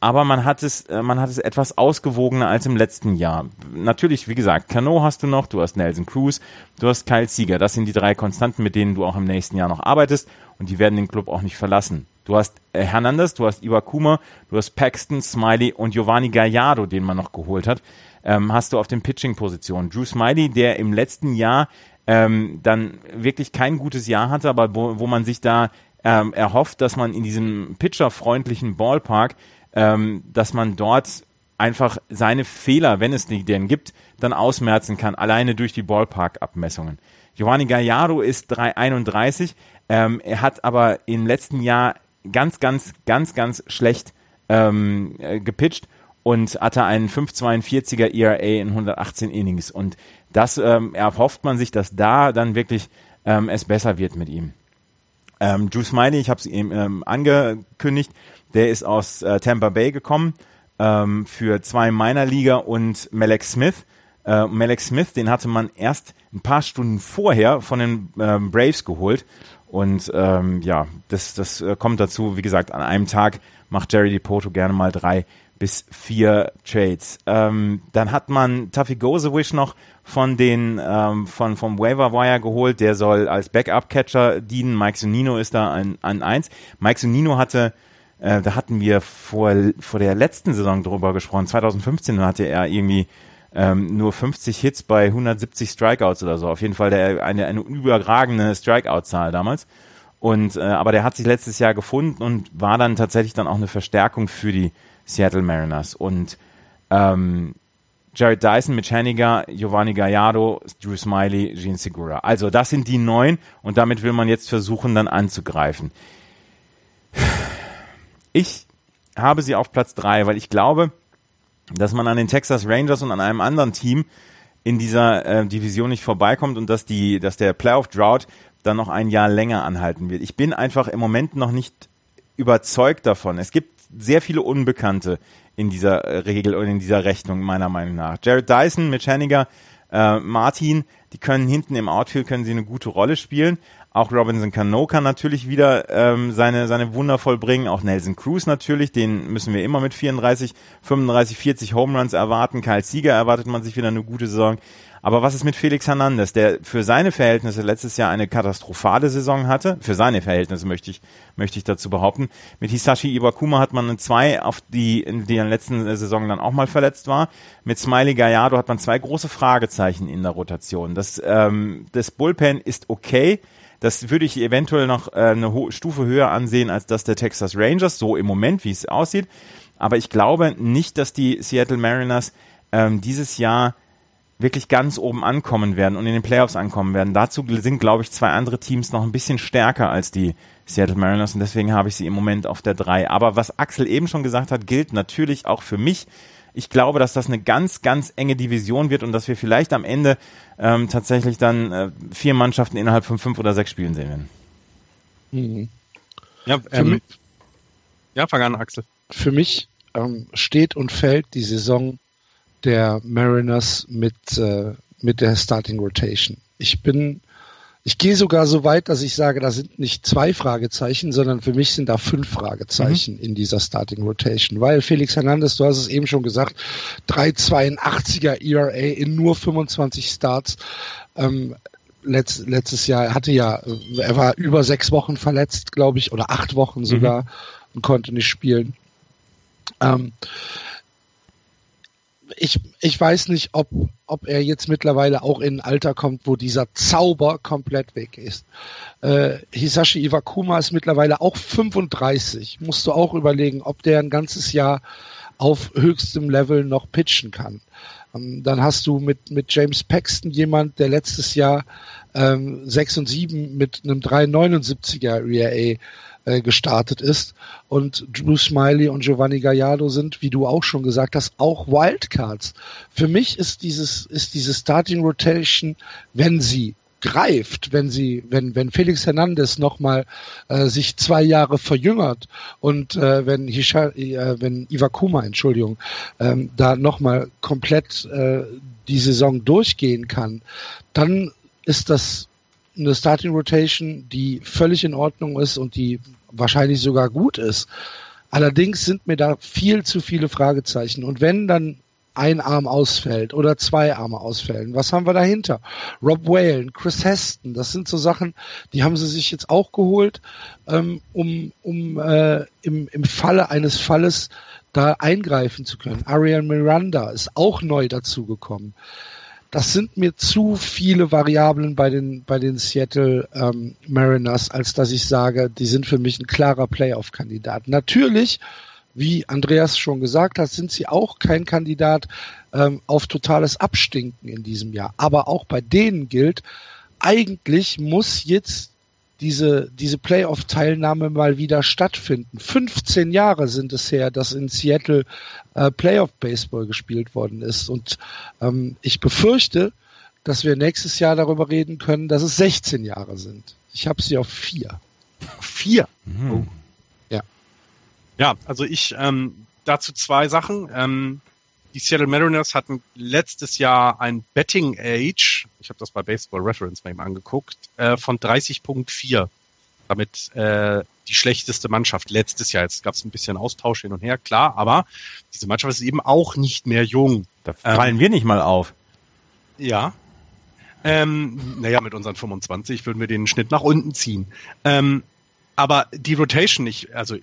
aber man hat es, äh, man hat es etwas ausgewogener als im letzten Jahr. Natürlich, wie gesagt, Cano hast du noch, du hast Nelson Cruz, du hast Kyle Sieger. Das sind die drei Konstanten, mit denen du auch im nächsten Jahr noch arbeitest und die werden den Club auch nicht verlassen. Du hast äh, Hernandez, du hast Iwakuma, du hast Paxton, Smiley und Giovanni Gallardo, den man noch geholt hat, ähm, hast du auf den Pitching-Positionen. Drew Smiley, der im letzten Jahr ähm, dann wirklich kein gutes Jahr hatte, aber wo, wo man sich da ähm, erhofft, dass man in diesem pitcherfreundlichen Ballpark ähm, dass man dort einfach seine Fehler, wenn es die denn gibt, dann ausmerzen kann, alleine durch die Ballpark-Abmessungen. Giovanni Gallardo ist 3,31. Ähm, er hat aber im letzten Jahr ganz, ganz, ganz, ganz schlecht ähm, äh, gepitcht und hatte einen 5,42er ERA in 118 Innings. Und das ähm, erhofft man sich, dass da dann wirklich ähm, es besser wird mit ihm. Ähm, Drew Smiley, ich habe es eben ähm, angekündigt, der ist aus äh, Tampa Bay gekommen ähm, für zwei Minor Liga und Malek Smith. Äh, Malek Smith, den hatte man erst ein paar Stunden vorher von den ähm, Braves geholt. Und ähm, ja, das, das äh, kommt dazu, wie gesagt, an einem Tag macht Jerry DiPoto gerne mal drei bis vier Trades. Ähm, dann hat man Tuffy Gozewisch noch von den ähm, von vom Waiver Wire geholt. Der soll als Backup Catcher dienen. Mike Sonino ist da an, an eins. Mike Sonino hatte äh, da hatten wir vor, vor der letzten Saison drüber gesprochen. 2015 hatte er irgendwie ähm, nur 50 Hits bei 170 Strikeouts oder so. Auf jeden Fall der, eine, eine überragende Strikeout-Zahl damals. Und äh, aber der hat sich letztes Jahr gefunden und war dann tatsächlich dann auch eine Verstärkung für die Seattle Mariners. Und ähm, Jared Dyson mit Haniger, Giovanni Gallardo, Drew Smiley, Gene Segura. Also das sind die neun und damit will man jetzt versuchen, dann anzugreifen. Ich habe sie auf Platz drei, weil ich glaube, dass man an den Texas Rangers und an einem anderen Team in dieser äh, Division nicht vorbeikommt und dass die, dass der Playoff Drought dann noch ein Jahr länger anhalten wird. Ich bin einfach im Moment noch nicht überzeugt davon. Es gibt sehr viele Unbekannte in dieser äh, Regel und in dieser Rechnung meiner Meinung nach. Jared Dyson, Mitch Henniger, äh, Martin, die können hinten im Outfield können sie eine gute Rolle spielen, auch Robinson Cano kann natürlich wieder ähm, seine, seine Wunder vollbringen. Auch Nelson Cruz natürlich, den müssen wir immer mit 34, 35, 40 Home Runs erwarten. Kyle Sieger erwartet man sich wieder eine gute Saison. Aber was ist mit Felix Hernandez, der für seine Verhältnisse letztes Jahr eine katastrophale Saison hatte? Für seine Verhältnisse möchte ich, möchte ich dazu behaupten. Mit Hisashi Iwakuma hat man zwei, auf die in der letzten Saison dann auch mal verletzt war. Mit Smiley Gallardo hat man zwei große Fragezeichen in der Rotation. Das, ähm, das Bullpen ist okay das würde ich eventuell noch äh, eine Stufe höher ansehen als das der Texas Rangers, so im Moment, wie es aussieht. Aber ich glaube nicht, dass die Seattle Mariners ähm, dieses Jahr wirklich ganz oben ankommen werden und in den Playoffs ankommen werden. Dazu sind, glaube ich, zwei andere Teams noch ein bisschen stärker als die Seattle Mariners und deswegen habe ich sie im Moment auf der drei. Aber was Axel eben schon gesagt hat, gilt natürlich auch für mich. Ich glaube, dass das eine ganz, ganz enge Division wird und dass wir vielleicht am Ende ähm, tatsächlich dann äh, vier Mannschaften innerhalb von fünf oder sechs Spielen sehen werden. Mhm. Ja, ähm, ja, fang an, Axel. Für mich ähm, steht und fällt die Saison der Mariners mit, äh, mit der Starting Rotation. Ich bin, ich gehe sogar so weit, dass ich sage, da sind nicht zwei Fragezeichen, sondern für mich sind da fünf Fragezeichen mhm. in dieser Starting Rotation. Weil Felix Hernandez, du hast es eben schon gesagt, 3,82er ERA in nur 25 Starts. Ähm, letzt, letztes Jahr hatte ja, er war über sechs Wochen verletzt, glaube ich, oder acht Wochen sogar mhm. und konnte nicht spielen. Ähm, ich, ich weiß nicht, ob, ob er jetzt mittlerweile auch in ein Alter kommt, wo dieser Zauber komplett weg ist. Äh, Hisashi Iwakuma ist mittlerweile auch 35. Musst du auch überlegen, ob der ein ganzes Jahr auf höchstem Level noch pitchen kann. Ähm, dann hast du mit, mit James Paxton jemand, der letztes Jahr ähm, 6 und 7 mit einem 3,79er ERA äh, gestartet ist. Und Drew Smiley und Giovanni Gallardo sind, wie du auch schon gesagt hast, auch Wildcards. Für mich ist dieses, ist diese Starting Rotation, wenn sie greift, wenn sie, wenn, wenn Felix Hernandez nochmal äh, sich zwei Jahre verjüngert und äh, wenn Hisha, äh, wenn Iwakuma, Entschuldigung, ähm, da nochmal komplett äh, die Saison durchgehen kann, dann ist das eine Starting Rotation, die völlig in Ordnung ist und die wahrscheinlich sogar gut ist. Allerdings sind mir da viel zu viele Fragezeichen. Und wenn dann ein Arm ausfällt oder zwei Arme ausfällen, was haben wir dahinter? Rob Whalen, Chris Heston, das sind so Sachen, die haben sie sich jetzt auch geholt, ähm, um, um äh, im, im Falle eines Falles da eingreifen zu können. Ariane Miranda ist auch neu dazugekommen das sind mir zu viele Variablen bei den, bei den Seattle ähm, Mariners, als dass ich sage, die sind für mich ein klarer Playoff-Kandidat. Natürlich, wie Andreas schon gesagt hat, sind sie auch kein Kandidat ähm, auf totales Abstinken in diesem Jahr. Aber auch bei denen gilt, eigentlich muss jetzt diese, diese Playoff-Teilnahme mal wieder stattfinden. 15 Jahre sind es her, dass in Seattle äh, Playoff-Baseball gespielt worden ist. Und ähm, ich befürchte, dass wir nächstes Jahr darüber reden können, dass es 16 Jahre sind. Ich habe sie auf vier. Vier? Mhm. Oh. Ja. Ja, also ich ähm, dazu zwei Sachen. Ähm, die Seattle Mariners hatten letztes Jahr ein Betting Age, ich habe das bei Baseball Reference mal eben angeguckt, äh, von 30.4. Damit äh, die schlechteste Mannschaft letztes Jahr. Jetzt gab es ein bisschen Austausch hin und her, klar, aber diese Mannschaft ist eben auch nicht mehr jung. Da fallen ähm, wir nicht mal auf. Ja. Ähm, naja, mit unseren 25 würden wir den Schnitt nach unten ziehen. Ähm, aber die Rotation, ich, also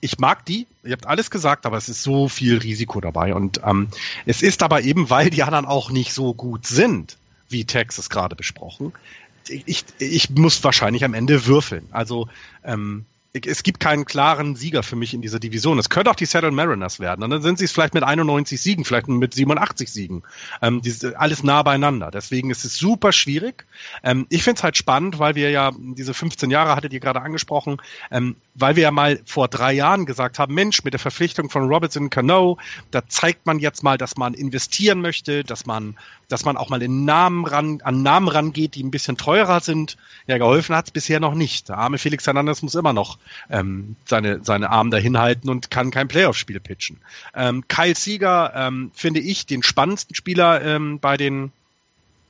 ich mag die, ihr habt alles gesagt, aber es ist so viel Risiko dabei. Und ähm, es ist aber eben, weil die anderen auch nicht so gut sind, wie Texas gerade besprochen. Ich, ich muss wahrscheinlich am Ende würfeln. Also ähm, es gibt keinen klaren Sieger für mich in dieser Division. Es könnte auch die Seattle Mariners werden. Und dann sind sie es vielleicht mit 91 Siegen, vielleicht mit 87 Siegen. Ähm, die, alles nah beieinander. Deswegen ist es super schwierig. Ähm, ich finde es halt spannend, weil wir ja diese 15 Jahre hattet ihr gerade angesprochen, ähm, weil wir ja mal vor drei Jahren gesagt haben, Mensch, mit der Verpflichtung von Robertson Cano, da zeigt man jetzt mal, dass man investieren möchte, dass man, dass man auch mal in Namen ran, an Namen rangeht, die ein bisschen teurer sind. Ja, geholfen hat es bisher noch nicht. Der arme Felix Hernandez muss immer noch ähm, seine, seine Arme dahin halten und kann kein Playoff-Spiel pitchen. Ähm, Kyle Sieger ähm, finde ich den spannendsten Spieler ähm, bei den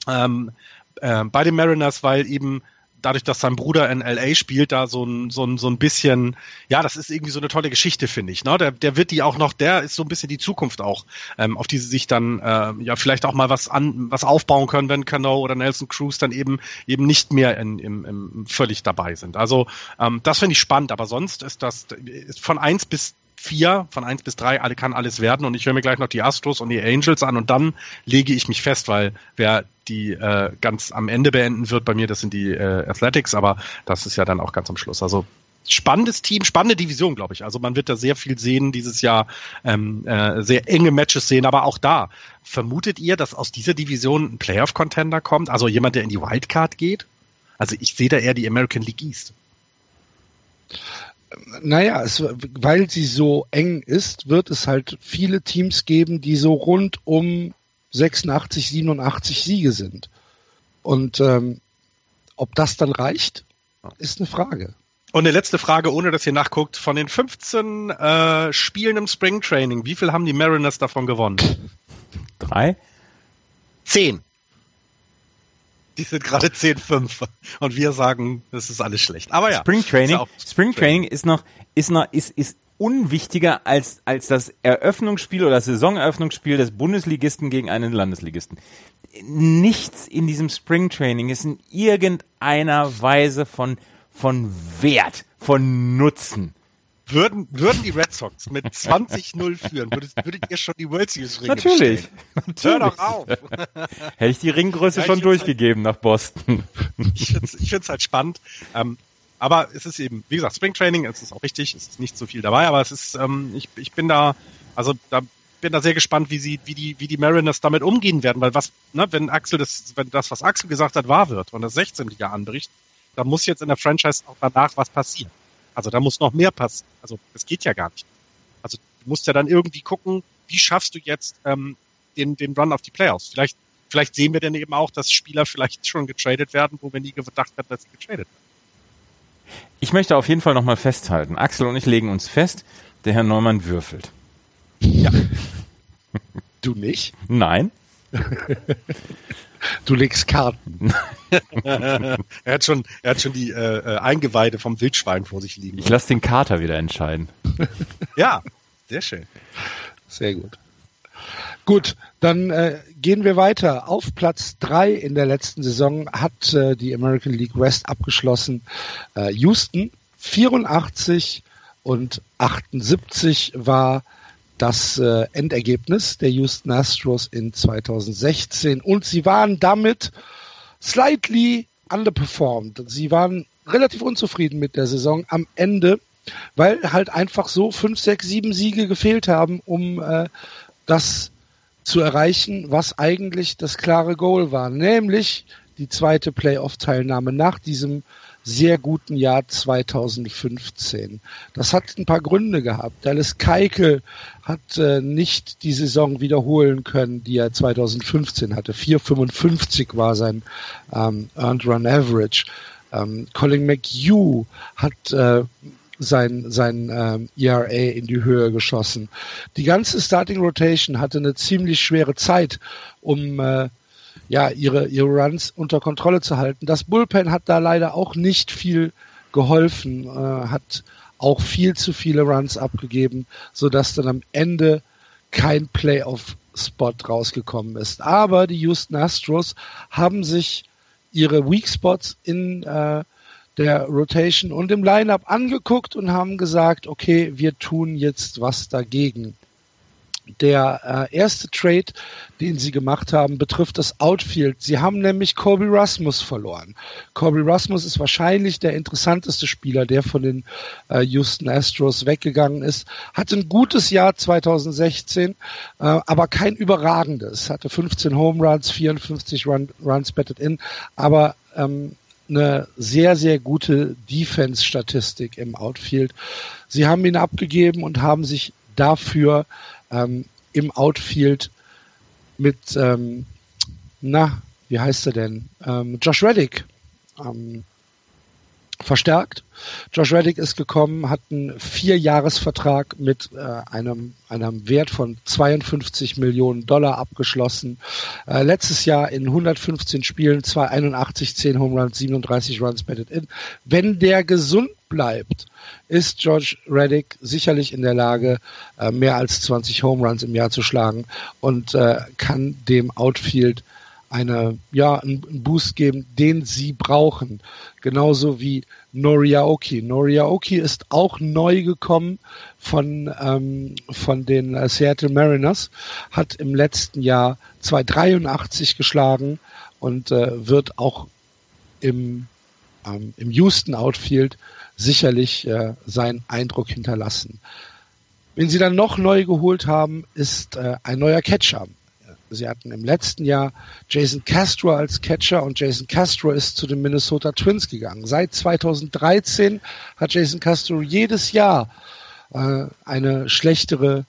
ähm, äh, bei den Mariners, weil eben dadurch, dass sein Bruder in LA spielt, da so ein, so ein, so ein bisschen, ja, das ist irgendwie so eine tolle Geschichte, finde ich. Ne? Der, der wird die auch noch, der ist so ein bisschen die Zukunft auch, ähm, auf die sie sich dann äh, ja vielleicht auch mal was an, was aufbauen können, wenn Cano oder Nelson Cruz dann eben eben nicht mehr in, im, im völlig dabei sind. Also ähm, das finde ich spannend, aber sonst ist das ist von eins bis vier, von eins bis drei, alle kann alles werden und ich höre mir gleich noch die Astros und die Angels an und dann lege ich mich fest, weil wer die äh, ganz am Ende beenden wird bei mir, das sind die äh, Athletics, aber das ist ja dann auch ganz am Schluss. Also spannendes Team, spannende Division, glaube ich. Also man wird da sehr viel sehen dieses Jahr, ähm, äh, sehr enge Matches sehen, aber auch da. Vermutet ihr, dass aus dieser Division ein Playoff-Contender kommt? Also jemand, der in die Wildcard geht? Also ich sehe da eher die American League East. Naja, es, weil sie so eng ist, wird es halt viele Teams geben, die so rund um 86, 87 Siege sind. Und ähm, ob das dann reicht, ist eine Frage. Und eine letzte Frage, ohne dass ihr nachguckt. Von den 15 äh, Spielen im Spring Training, wie viel haben die Mariners davon gewonnen? Drei? Zehn. Die sind gerade 10-5. Und wir sagen, das ist alles schlecht. Aber ja. Spring Training, ist auch Spring Training ist noch, ist noch, ist, ist unwichtiger als, als das Eröffnungsspiel oder das Saisoneröffnungsspiel des Bundesligisten gegen einen Landesligisten. Nichts in diesem Spring Training ist in irgendeiner Weise von, von Wert, von Nutzen. Würden, würden die Red Sox mit 20-0 führen, würdet, würdet ihr schon die World Series Ringe Natürlich. bestellen? Hör doch auf. Hätte ich die Ringgröße Ja, schon durchgegeben nach Boston. Ich finde es ich find's halt spannend. Ähm, aber es ist eben, wie gesagt, Spring Training, es ist auch richtig, es ist nicht so viel dabei, aber es ist, ähm, ich, ich bin da, also da bin da sehr gespannt, wie sie, wie die, wie die Mariners damit umgehen werden, weil was, ne, wenn Axel das, wenn das, was Axel gesagt hat, wahr wird und das 16. Jahr anbricht, dann muss jetzt in der Franchise auch danach was passieren. Also da muss noch mehr passieren. Also das geht ja gar nicht. Also du musst ja dann irgendwie gucken, wie schaffst du jetzt ähm, den, den Run auf die Playoffs? Vielleicht, vielleicht sehen wir dann eben auch, dass Spieler vielleicht schon getradet werden, wo wir nie gedacht hätten, dass sie getradet werden. Ich möchte auf jeden Fall nochmal festhalten. Axel und ich legen uns fest, der Herr Neumann würfelt. Du nicht? Nein? Du legst Karten. er hat schon, er hat schon die äh, äh, Eingeweide vom Wildschwein vor sich liegen. Ich lasse den Kater wieder entscheiden. Ja, sehr schön. Sehr gut. Gut, dann äh, gehen wir weiter. Auf Platz drei in der letzten Saison hat äh, die American League West abgeschlossen. Äh, Houston 84 und 78 war das äh, Endergebnis der Houston Astros in 2016 und sie waren damit slightly underperformed. Sie waren relativ unzufrieden mit der Saison am Ende, weil halt einfach so fünf, sechs, sieben Siege gefehlt haben, um äh, das zu erreichen, was eigentlich das klare Goal war, nämlich die zweite Playoff-Teilnahme nach diesem sehr guten Jahr 2015. Das hat ein paar Gründe gehabt. Dallas Keikel hat äh, nicht die Saison wiederholen können, die er 2015 hatte. 4,55 war sein ähm, Earned Run Average. Ähm, Colin McHugh hat äh, sein, sein ähm, ERA in die Höhe geschossen. Die ganze Starting Rotation hatte eine ziemlich schwere Zeit, um äh, ja, ihre, ihre Runs unter Kontrolle zu halten. Das Bullpen hat da leider auch nicht viel geholfen, äh, hat auch viel zu viele Runs abgegeben, so dass dann am Ende kein Playoff-Spot rausgekommen ist. Aber die Houston Astros haben sich ihre Weak Spots in äh, der Rotation und im Lineup angeguckt und haben gesagt, okay, wir tun jetzt was dagegen. Der äh, erste Trade, den sie gemacht haben, betrifft das Outfield. Sie haben nämlich Corby Rasmus verloren. Corby Rasmus ist wahrscheinlich der interessanteste Spieler, der von den äh, Houston Astros weggegangen ist. Hatte ein gutes Jahr 2016, äh, aber kein überragendes. Hatte 15 Home Runs, 54 Run, Runs batted in, aber ähm, eine sehr, sehr gute Defense-Statistik im Outfield. Sie haben ihn abgegeben und haben sich dafür ähm, im Outfield mit, ähm, na, wie heißt er denn? Ähm, Josh Reddick ähm, verstärkt. Josh Reddick ist gekommen, hat einen Vierjahresvertrag mit äh, einem, einem Wert von 52 Millionen Dollar abgeschlossen. Äh, letztes Jahr in 115 Spielen 281, 10 Home Runs, 37 Runs batted in. Wenn der gesund bleibt, ist George Reddick sicherlich in der Lage, äh, mehr als 20 Home Runs im Jahr zu schlagen und äh, kann dem Outfield eine, ja, einen Boost geben, den sie brauchen. Genauso wie Noriaoki. Noriaoki ist auch neu gekommen von, ähm, von den äh, Seattle Mariners, hat im letzten Jahr 283 geschlagen und äh, wird auch im, ähm, im Houston Outfield sicherlich äh, seinen Eindruck hinterlassen. Wenn sie dann noch neu geholt haben, ist äh, ein neuer Catcher. Sie hatten im letzten Jahr Jason Castro als Catcher und Jason Castro ist zu den Minnesota Twins gegangen. Seit 2013 hat Jason Castro jedes Jahr äh, eine schlechtere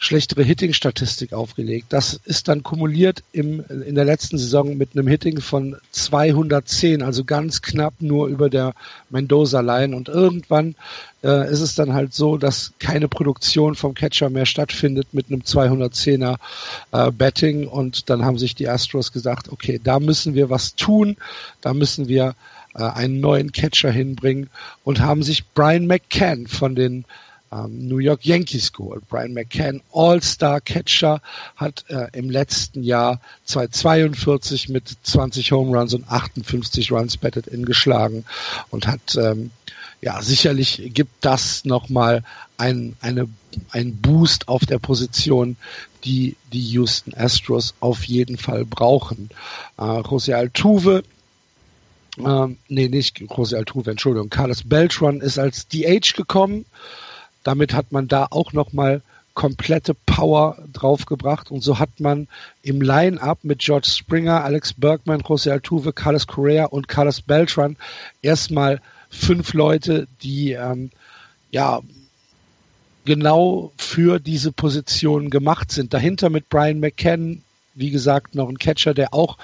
schlechtere Hitting-Statistik aufgelegt. Das ist dann kumuliert im, in der letzten Saison mit einem Hitting von 210, also ganz knapp nur über der Mendoza-Line. Und irgendwann äh, ist es dann halt so, dass keine Produktion vom Catcher mehr stattfindet mit einem 210er äh, Betting. Und dann haben sich die Astros gesagt, okay, da müssen wir was tun, da müssen wir äh, einen neuen Catcher hinbringen und haben sich Brian McCann von den ähm, New York Yankees geholt. Brian McCann, All-Star-Catcher, hat äh, im letzten Jahr 242 mit 20 Home Runs und 58 Runs batted in geschlagen und hat ähm, ja sicherlich gibt das nochmal ein, eine, ein Boost auf der Position, die die Houston Astros auf jeden Fall brauchen. Äh, José Altuve ähm, nee, nicht José Altuve, Entschuldigung. Carlos Beltran ist als DH gekommen. Damit hat man da auch nochmal komplette Power draufgebracht und so hat man im Line-Up mit George Springer, Alex Bergman, José Altuve, Carlos Correa und Carlos Beltran erstmal fünf Leute, die ähm, ja genau für diese Position gemacht sind. Dahinter mit Brian McCann, wie gesagt, noch ein Catcher, der auch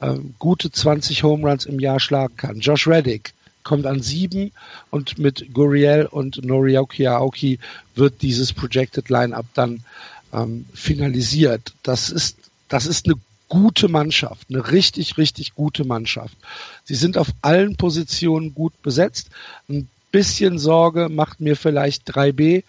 ähm, gute 20 Home Runs im Jahr schlagen kann. Josh Reddick, kommt an sieben und mit Guriel und Norioki Aoki wird dieses Projected Line-Up dann ähm, finalisiert. Das ist, das ist eine gute Mannschaft, eine richtig, richtig gute Mannschaft. Sie sind auf allen Positionen gut besetzt. Ein bisschen Sorge macht mir vielleicht 3B.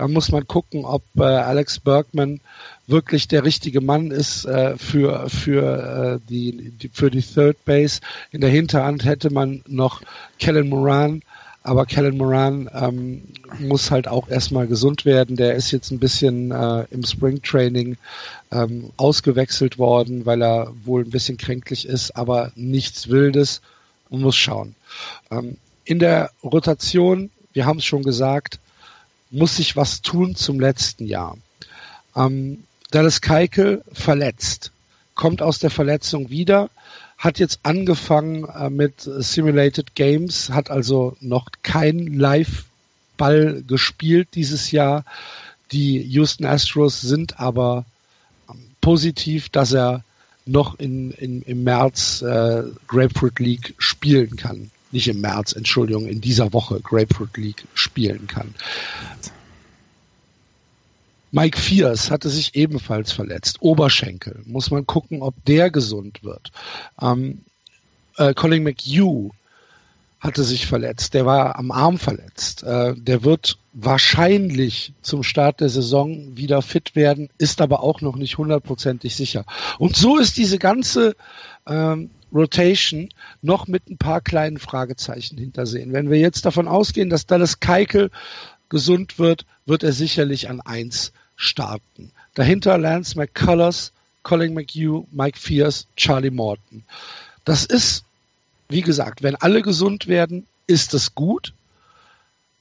Da muss man gucken, ob äh, Alex Bergman wirklich der richtige Mann ist äh, für für äh, die, die für die Third Base. In der Hinterhand hätte man noch Kellen Moran, aber Kellen Moran ähm, muss halt auch erstmal gesund werden. Der ist jetzt ein bisschen äh, im Spring Training ähm, ausgewechselt worden, weil er wohl ein bisschen kränklich ist, aber nichts Wildes. Man muss schauen. Ähm, in der Rotation, wir haben es schon gesagt, muss sich was tun zum letzten Jahr. Ähm, Dallas Keikel verletzt, kommt aus der Verletzung wieder, hat jetzt angefangen äh, mit Simulated Games, hat also noch kein Live-Ball gespielt dieses Jahr. Die Houston Astros sind aber ähm, positiv, dass er noch in, in, im März äh, Grapefruit League spielen kann. Nicht im März, Entschuldigung, in dieser Woche Grapefruit League spielen kann. Mike Fierce hatte sich ebenfalls verletzt. Oberschenkel. Muss man gucken, ob der gesund wird. Ähm, äh, Colin McHugh hatte sich verletzt. Der war am Arm verletzt. Äh, der wird wahrscheinlich zum Start der Saison wieder fit werden, ist aber auch noch nicht hundertprozentig sicher. Und so ist diese ganze ähm, Rotation noch mit ein paar kleinen Fragezeichen hintersehen. Wenn wir jetzt davon ausgehen, dass Dallas Keikel gesund wird, wird er sicherlich an eins starten. Dahinter Lance McCullers, Colin McHugh, Mike Fierce, Charlie Morton. Das ist, wie gesagt, wenn alle gesund werden, ist es gut.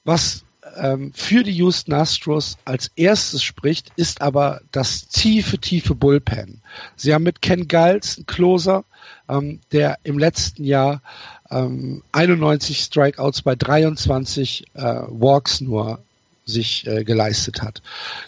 Was ähm, für die Houston Astros als erstes spricht, ist aber das tiefe, tiefe Bullpen. Sie haben mit Ken Giles einen Closer, ähm, der im letzten Jahr ähm, 91 Strikeouts bei 23 äh, Walks nur sich äh, geleistet hat.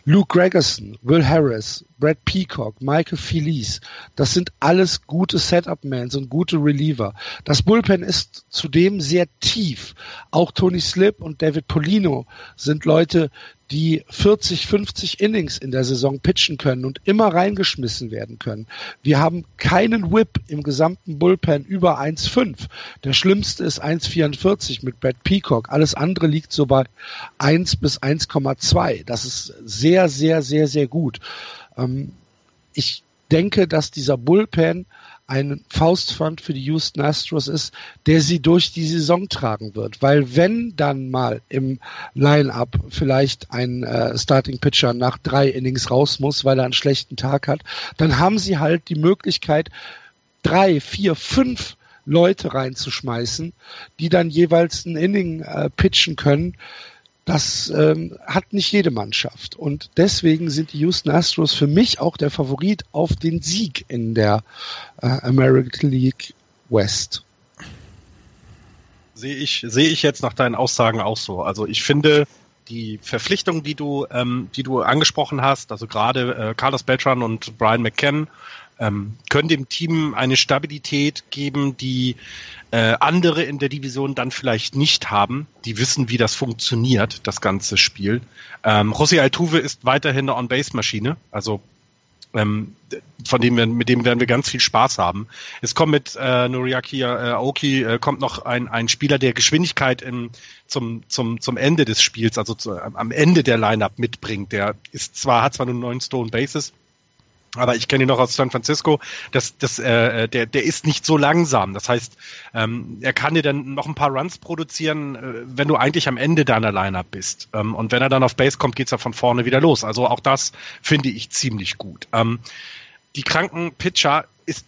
Luke Gregerson, Will Harris, Brad Peacock, Michael Felice, das sind alles gute Setup-Mans und gute Reliever. Das Bullpen ist zudem sehr tief. Auch Tony Slip und David Polino sind Leute, die 40, 50 Innings in der Saison pitchen können und immer reingeschmissen werden können. Wir haben keinen Whip im gesamten Bullpen über 1,5. Der schlimmste ist 1,44 mit Brad Peacock. Alles andere liegt so bei 1 bis 1,2. Das ist sehr, sehr, sehr, sehr gut. Ähm, ich denke, dass dieser Bullpen ein Faustpfand für die Houston Astros ist, der sie durch die Saison tragen wird. Weil wenn dann mal im Line-up vielleicht ein äh, Starting Pitcher nach drei Innings raus muss, weil er einen schlechten Tag hat, dann haben sie halt die Möglichkeit, drei, vier, fünf Leute reinzuschmeißen, die dann jeweils ein Inning äh, pitchen können, das ähm, hat nicht jede Mannschaft. Und deswegen sind die Houston Astros für mich auch der Favorit auf den Sieg in der äh, American League West. Sehe ich, sehe ich jetzt nach deinen Aussagen auch so. Also ich finde, die Verpflichtungen, die du, ähm, die du angesprochen hast, also gerade äh, Carlos Beltran und Brian McKen, ähm, können dem Team eine Stabilität geben, die äh, andere in der Division dann vielleicht nicht haben. Die wissen, wie das funktioniert, das ganze Spiel. Ähm, José Altuve ist weiterhin eine On-Base-Maschine, also ähm, von dem wir, mit dem werden wir ganz viel Spaß haben. Es kommt mit äh, Noriaki äh, Aoki äh, kommt noch ein, ein Spieler, der Geschwindigkeit im, zum, zum, zum Ende des Spiels, also zu, am Ende der Lineup mitbringt. Der ist zwar, hat zwar nur neun Stone Bases, aber ich kenne ihn noch aus San Francisco. Das, das, äh, der, der ist nicht so langsam. Das heißt, ähm, er kann dir dann noch ein paar Runs produzieren, äh, wenn du eigentlich am Ende deiner Lineup bist. Ähm, und wenn er dann auf Base kommt, geht's ja von vorne wieder los. Also auch das finde ich ziemlich gut. Ähm, die kranken Pitcher ist,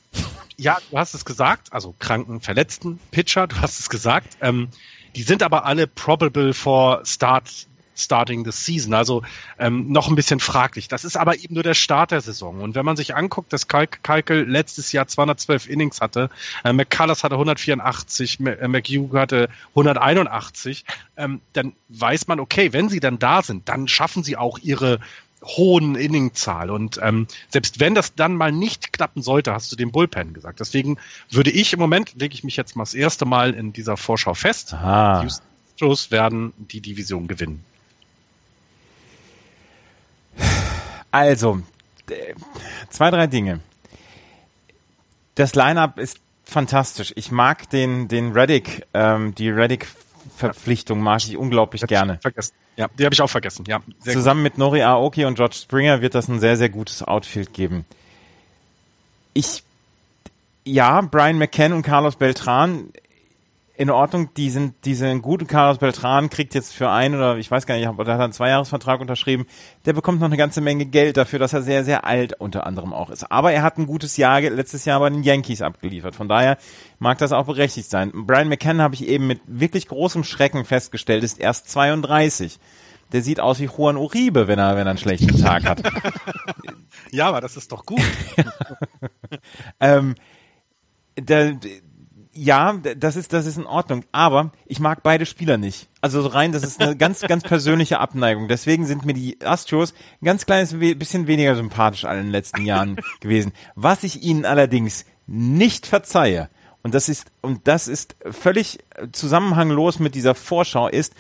ja, du hast es gesagt, also kranken, verletzten Pitcher, du hast es gesagt. Ähm, die sind aber alle probable for Start Starting the Season. Also ähm, noch ein bisschen fraglich. Das ist aber eben nur der Start der Saison. Und wenn man sich anguckt, dass Kalkel letztes Jahr 212 Innings hatte, äh, McCullers hatte 184, äh, McHugh hatte 181, ähm, dann weiß man, okay, wenn sie dann da sind, dann schaffen sie auch ihre hohen Inningzahl. Und ähm, selbst wenn das dann mal nicht klappen sollte, hast du den Bullpen gesagt. Deswegen würde ich im Moment, lege ich mich jetzt mal das erste Mal in dieser Vorschau fest, Aha. die Astros werden die Division gewinnen. Also, zwei, drei Dinge. Das Line-Up ist fantastisch. Ich mag den, den Reddick, ähm, die Reddick-Verpflichtung mag ich unglaublich gerne. Vergessen. Ja, die habe ich auch vergessen. Ja, Zusammen gut. mit Nori Aoki und George Springer wird das ein sehr, sehr gutes Outfield geben. Ich, ja, Brian McKen und Carlos Beltran in Ordnung, die sind, die sind gut. Carlos Beltran kriegt jetzt für ein oder ich weiß gar nicht, oder hat einen Zweijahresvertrag unterschrieben. Der bekommt noch eine ganze Menge Geld dafür, dass er sehr, sehr alt unter anderem auch ist. Aber er hat ein gutes Jahr letztes Jahr bei den Yankees abgeliefert. Von daher mag das auch berechtigt sein. Brian McKenna habe ich eben mit wirklich großem Schrecken festgestellt, ist erst 32. Der sieht aus wie Juan Uribe, wenn er, wenn er einen schlechten Tag hat. ja, aber das ist doch gut. ähm, der, ja, das ist, das ist in Ordnung. Aber ich mag beide Spieler nicht. Also rein, das ist eine ganz, ganz persönliche Abneigung. Deswegen sind mir die Astros ein ganz kleines bisschen weniger sympathisch in den letzten Jahren gewesen. Was ich ihnen allerdings nicht verzeihe, und das ist, und das ist völlig zusammenhanglos mit dieser Vorschau ist,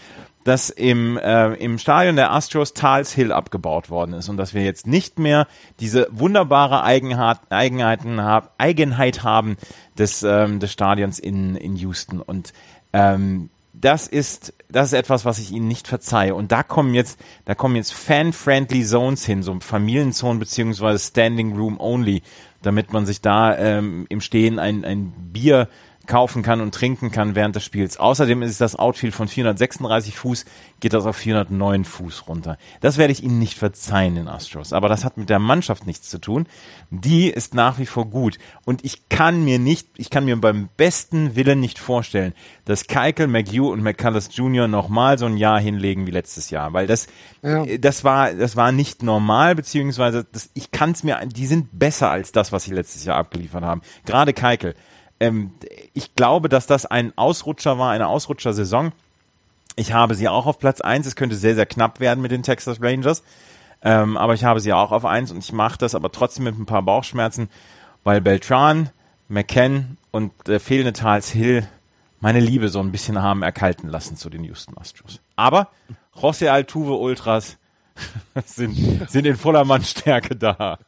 dass im, äh, im Stadion der Astros Tals Hill abgebaut worden ist und dass wir jetzt nicht mehr diese wunderbare Eigenheit, Eigenheiten hab, Eigenheit haben des, ähm, des Stadions in, in Houston. Und ähm, das ist, das ist etwas, was ich ihnen nicht verzeihe. Und da kommen jetzt, da kommen jetzt fan-friendly Zones hin, so Familienzonen beziehungsweise Standing Room Only, damit man sich da ähm, im Stehen ein, ein Bier kaufen kann und trinken kann während des Spiels. Außerdem ist das Outfield von 436 Fuß, geht das auf 409 Fuß runter. Das werde ich Ihnen nicht verzeihen, den Astros. Aber das hat mit der Mannschaft nichts zu tun. Die ist nach wie vor gut. Und ich kann mir nicht, ich kann mir beim besten Willen nicht vorstellen, dass Keikel, McHugh und McCullers Jr. nochmal so ein Jahr hinlegen wie letztes Jahr. Weil das, ja. das war, das war nicht normal, beziehungsweise das, ich kann es mir, die sind besser als das, was sie letztes Jahr abgeliefert haben. Gerade Keikel ähm, ich glaube, dass das ein Ausrutscher war, eine Ausrutschersaison. Ich habe sie auch auf Platz eins. Es könnte sehr, sehr knapp werden mit den Texas Rangers. Ähm, aber ich habe sie auch auf eins und ich mache das aber trotzdem mit ein paar Bauchschmerzen, weil Beltran, McKen und der fehlende Tals Hill meine Liebe so ein bisschen haben erkalten lassen zu den Houston Astros. Aber José Altuve Ultras sind, sind in voller Mannstärke da.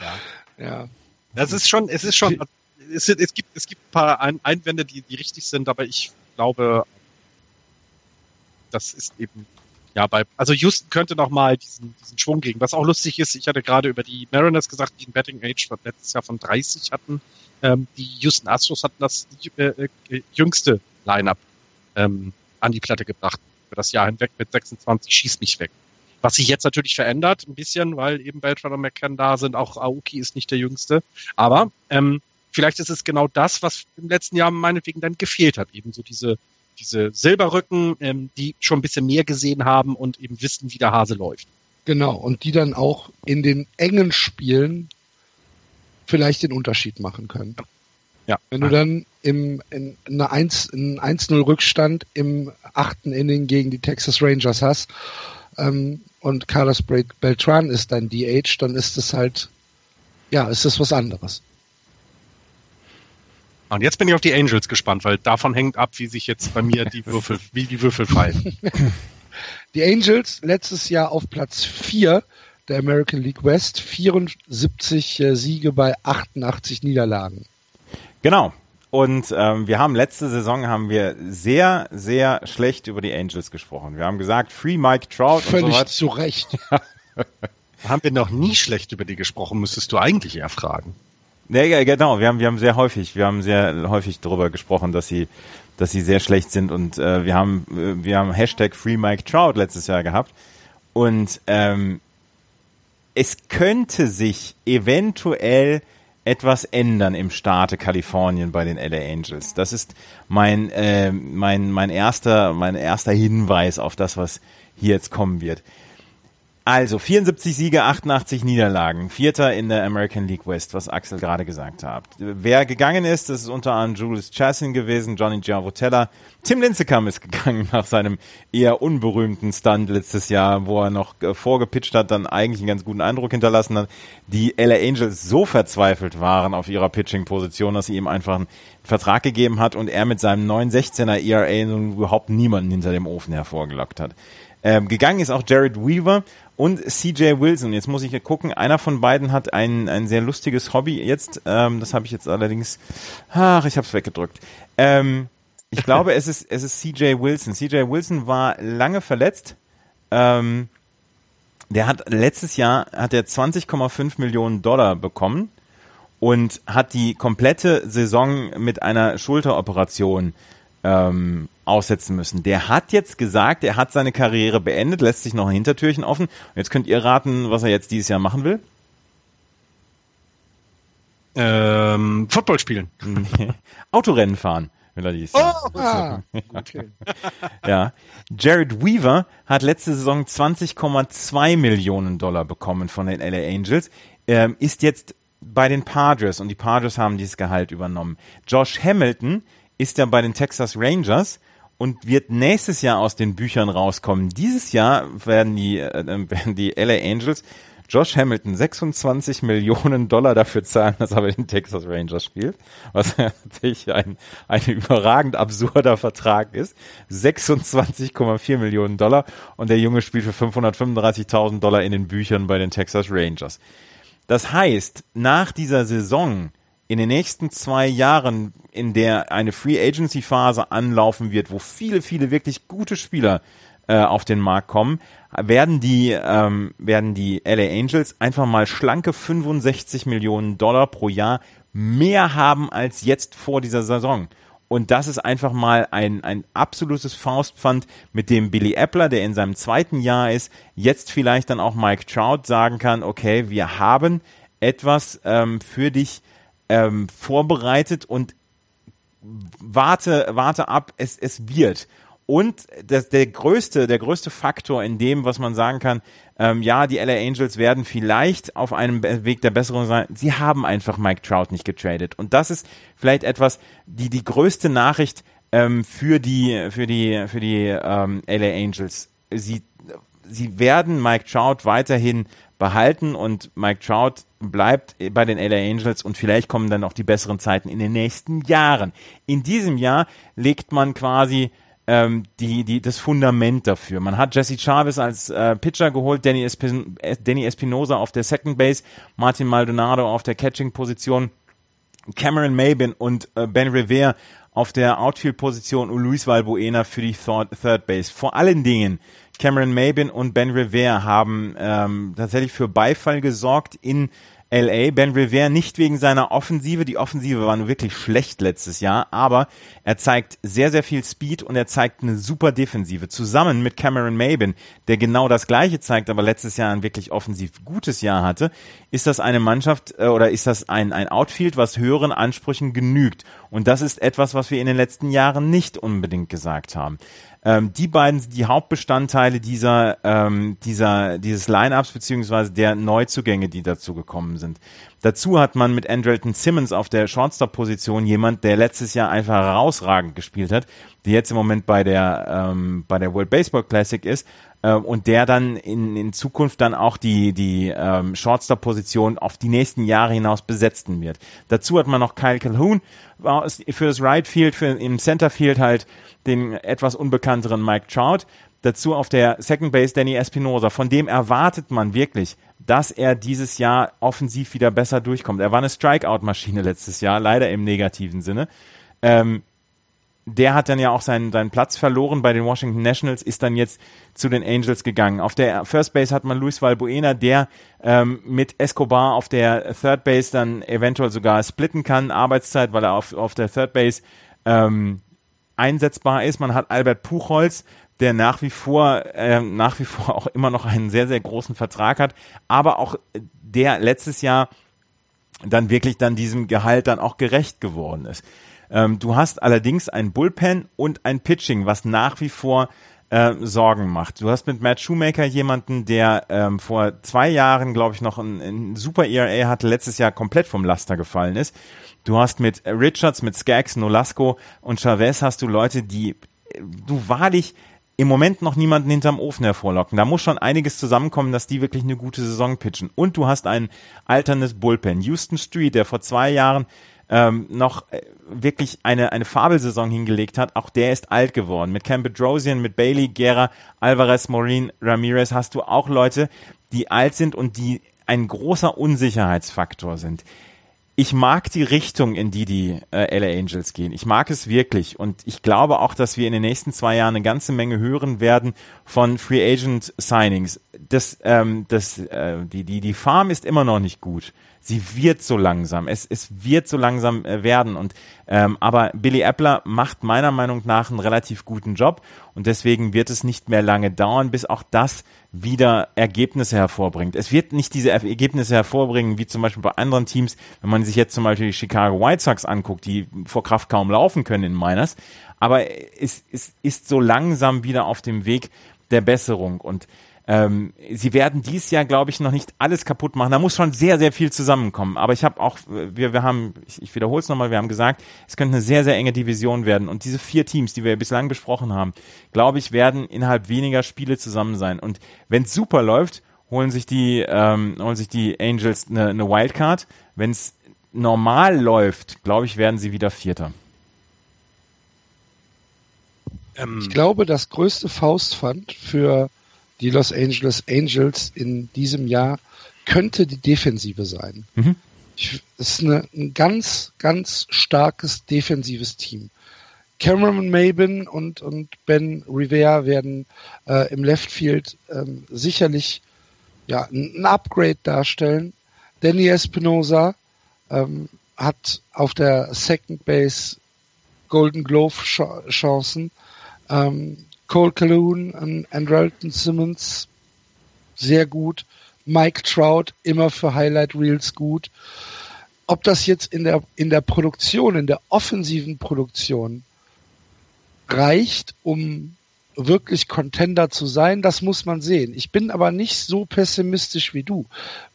ja. ja. Das ist schon, es ist schon, es, es gibt, es gibt ein paar Einwände, die, die richtig sind, aber ich glaube, das ist eben, ja, bei, also Houston könnte noch mal diesen, diesen Schwung kriegen. Was auch lustig ist, ich hatte gerade über die Mariners gesagt, die ein Betting Age von letztes Jahr von 30 hatten. Ähm, die Houston Astros hatten das äh, äh, jüngste Lineup ähm, an die Platte gebracht für das Jahr hinweg mit 26 schießt mich weg. Was sich jetzt natürlich verändert, ein bisschen, weil eben Beltran und McCann da sind. Auch Aoki ist nicht der Jüngste. Aber ähm, vielleicht ist es genau das, was im letzten Jahr meinetwegen dann gefehlt hat. Eben so diese, diese Silberrücken, ähm, die schon ein bisschen mehr gesehen haben und eben wissen, wie der Hase läuft. Genau, und die dann auch in den engen Spielen vielleicht den Unterschied machen können. Ja. Wenn du dann im, in, eine 1, einen 1-0 Rückstand im achten Inning gegen die Texas Rangers hast ähm, und Carlos Beltran ist dein DH, dann ist es halt, ja, ist das was anderes. Und jetzt bin ich auf die Angels gespannt, weil davon hängt ab, wie sich jetzt bei mir die Würfel, wie die Würfel fallen. Die Angels letztes Jahr auf Platz 4 der American League West, 74 äh, Siege bei 88 Niederlagen. Genau. Und ähm, wir haben letzte Saison haben wir sehr, sehr schlecht über die Angels gesprochen. Wir haben gesagt, Free Mike Trout Völlig und so zu Recht. haben wir noch nie schlecht über die gesprochen, müsstest du eigentlich eher fragen. Ja, genau. Wir haben, wir haben sehr häufig, wir haben sehr häufig darüber gesprochen, dass sie, dass sie sehr schlecht sind und äh, wir haben, äh, wir haben Hashtag Free Mike Trout letztes Jahr gehabt und ähm, es könnte sich eventuell etwas ändern im Staate Kalifornien bei den LA Angels. Das ist mein, äh, mein, mein erster, mein erster Hinweis auf das, was hier jetzt kommen wird. Also 74 Siege, 88 Niederlagen, Vierter in der American League West, was Axel gerade gesagt hat. Wer gegangen ist, das ist unter anderem Julius Chassin gewesen, Johnny Giavotella. Tim Lincecum ist gegangen nach seinem eher unberühmten Stunt letztes Jahr, wo er noch äh, vorgepitcht hat, dann eigentlich einen ganz guten Eindruck hinterlassen hat. Die LA Angels so verzweifelt waren auf ihrer Pitching-Position, dass sie ihm einfach einen Vertrag gegeben hat und er mit seinem 916er ERA nun überhaupt niemanden hinter dem Ofen hervorgelockt hat. Ähm, gegangen ist auch Jared Weaver und CJ Wilson. Jetzt muss ich hier gucken. Einer von beiden hat ein, ein sehr lustiges Hobby jetzt. Ähm, das habe ich jetzt allerdings. Ach, ich habe es weggedrückt. Ähm, ich glaube, es ist es ist CJ Wilson. CJ Wilson war lange verletzt. Ähm, der hat letztes Jahr hat er 20,5 Millionen Dollar bekommen und hat die komplette Saison mit einer Schulteroperation ähm, aussetzen müssen. Der hat jetzt gesagt, er hat seine Karriere beendet, lässt sich noch ein Hintertürchen offen. Und jetzt könnt ihr raten, was er jetzt dieses Jahr machen will. Ähm, Football spielen. Autorennen fahren will er dies oh, ah, okay. ja. Jared Weaver hat letzte Saison 20,2 Millionen Dollar bekommen von den LA Angels, ähm, ist jetzt bei den Padres und die Padres haben dieses Gehalt übernommen. Josh Hamilton ist ja bei den Texas Rangers und wird nächstes Jahr aus den Büchern rauskommen. Dieses Jahr werden die, äh, werden die LA Angels Josh Hamilton 26 Millionen Dollar dafür zahlen, dass er bei den Texas Rangers spielt, was natürlich ein, ein überragend absurder Vertrag ist. 26,4 Millionen Dollar und der Junge spielt für 535.000 Dollar in den Büchern bei den Texas Rangers. Das heißt, nach dieser Saison in den nächsten zwei Jahren, in der eine Free Agency Phase anlaufen wird, wo viele, viele wirklich gute Spieler äh, auf den Markt kommen, werden die, ähm, werden die LA Angels einfach mal schlanke 65 Millionen Dollar pro Jahr mehr haben als jetzt vor dieser Saison. Und das ist einfach mal ein, ein absolutes Faustpfand, mit dem Billy Appler, der in seinem zweiten Jahr ist, jetzt vielleicht dann auch Mike Trout sagen kann, okay, wir haben etwas ähm, für dich, ähm, vorbereitet und warte, warte ab, es, es wird. Und das, der größte, der größte Faktor in dem, was man sagen kann, ähm, ja, die LA Angels werden vielleicht auf einem Weg der Besserung sein. Sie haben einfach Mike Trout nicht getradet. Und das ist vielleicht etwas, die, die größte Nachricht ähm, für die, für die, für die ähm, LA Angels. Sie, sie werden Mike Trout weiterhin behalten und Mike Trout bleibt bei den LA Angels und vielleicht kommen dann auch die besseren Zeiten in den nächsten Jahren. In diesem Jahr legt man quasi ähm, die, die, das Fundament dafür. Man hat Jesse Chavez als äh, Pitcher geholt, Danny, Espin Danny Espinosa auf der Second Base, Martin Maldonado auf der Catching-Position, Cameron Mabin und äh, Ben Revere auf der Outfield-Position und Luis Valbuena für die Third Base. Vor allen Dingen Cameron Mabin und Ben Rivera haben ähm, tatsächlich für Beifall gesorgt in LA. Ben Rivera nicht wegen seiner Offensive. Die Offensive war nur wirklich schlecht letztes Jahr, aber er zeigt sehr, sehr viel Speed und er zeigt eine super Defensive. Zusammen mit Cameron Mabin, der genau das Gleiche zeigt, aber letztes Jahr ein wirklich offensiv gutes Jahr hatte, ist das eine Mannschaft äh, oder ist das ein, ein Outfield, was höheren Ansprüchen genügt. Und das ist etwas, was wir in den letzten Jahren nicht unbedingt gesagt haben. Ähm, die beiden sind die Hauptbestandteile dieser, ähm, dieser, dieses Line-Ups beziehungsweise der Neuzugänge, die dazu gekommen sind. Dazu hat man mit Andrelton Simmons auf der Shortstop-Position jemand, der letztes Jahr einfach herausragend gespielt hat, der jetzt im Moment bei der, ähm, bei der World Baseball Classic ist äh, und der dann in, in Zukunft dann auch die, die ähm, Shortstop-Position auf die nächsten Jahre hinaus besetzen wird. Dazu hat man noch Kyle Calhoun für das Right Field, für im Center Field halt den etwas unbekannteren Mike Trout. Dazu auf der Second Base Danny Espinosa. Von dem erwartet man wirklich, dass er dieses Jahr offensiv wieder besser durchkommt. Er war eine Strikeout-Maschine letztes Jahr, leider im negativen Sinne. Ähm, der hat dann ja auch seinen, seinen Platz verloren bei den Washington Nationals, ist dann jetzt zu den Angels gegangen. Auf der First Base hat man Luis Valbuena, der ähm, mit Escobar auf der Third Base dann eventuell sogar splitten kann, Arbeitszeit, weil er auf, auf der Third Base ähm, einsetzbar ist. Man hat Albert Puchholz, der nach wie vor äh, nach wie vor auch immer noch einen sehr sehr großen Vertrag hat, aber auch der letztes Jahr dann wirklich dann diesem Gehalt dann auch gerecht geworden ist. Ähm, du hast allerdings ein Bullpen und ein Pitching, was nach wie vor äh, Sorgen macht. Du hast mit Matt Shoemaker jemanden, der ähm, vor zwei Jahren, glaube ich, noch ein, ein super ERA hatte, letztes Jahr komplett vom Laster gefallen ist. Du hast mit Richards, mit Skaggs, Nolasco und Chavez hast du Leute, die du wahrlich im Moment noch niemanden hinterm Ofen hervorlocken. Da muss schon einiges zusammenkommen, dass die wirklich eine gute Saison pitchen. Und du hast ein alternes Bullpen. Houston Street, der vor zwei Jahren ähm, noch äh, wirklich eine, eine Fabelsaison hingelegt hat, auch der ist alt geworden. Mit Cam Bedrosian, mit Bailey, Guerra, Alvarez, Maureen, Ramirez hast du auch Leute, die alt sind und die ein großer Unsicherheitsfaktor sind. Ich mag die Richtung, in die die äh, LA Angels gehen. Ich mag es wirklich. Und ich glaube auch, dass wir in den nächsten zwei Jahren eine ganze Menge hören werden von Free Agent Signings. Das, ähm, das, äh, die, die, die Farm ist immer noch nicht gut sie wird so langsam. Es, es wird so langsam äh, werden. Und ähm, aber Billy Appler macht meiner Meinung nach einen relativ guten Job und deswegen wird es nicht mehr lange dauern, bis auch das wieder Ergebnisse hervorbringt. Es wird nicht diese Ergebnisse hervorbringen, wie zum Beispiel bei anderen Teams, wenn man sich jetzt zum Beispiel die Chicago White Sox anguckt, die vor Kraft kaum laufen können in Miners. Aber es, es ist so langsam wieder auf dem Weg der Besserung und ähm, sie werden dies Jahr, glaube ich, noch nicht alles kaputt machen. Da muss schon sehr, sehr viel zusammenkommen. Aber ich habe auch, wir, wir haben, ich, ich wiederhole es nochmal, wir haben gesagt, es könnte eine sehr, sehr enge Division werden. Und diese vier Teams, die wir bislang besprochen haben, glaube ich, werden innerhalb weniger Spiele zusammen sein. Und wenn es super läuft, holen sich die, ähm, holen sich die Angels eine, eine Wildcard. Wenn es normal läuft, glaube ich, werden sie wieder Vierter. Ich glaube, das größte Faustpfand für die Los Angeles Angels in diesem Jahr könnte die Defensive sein. Mhm. Es ist eine, ein ganz, ganz starkes defensives Team. Cameron Maben und, und Ben Rivera werden äh, im Left Field ähm, sicherlich ja, ein Upgrade darstellen. Danny Espinosa ähm, hat auf der Second Base Golden Glove Chancen. Ähm, Cole Calhoun, und Andrelton Simmons sehr gut. Mike Trout immer für Highlight Reels gut. Ob das jetzt in der, in der Produktion, in der offensiven Produktion reicht, um wirklich Contender zu sein, das muss man sehen. Ich bin aber nicht so pessimistisch wie du,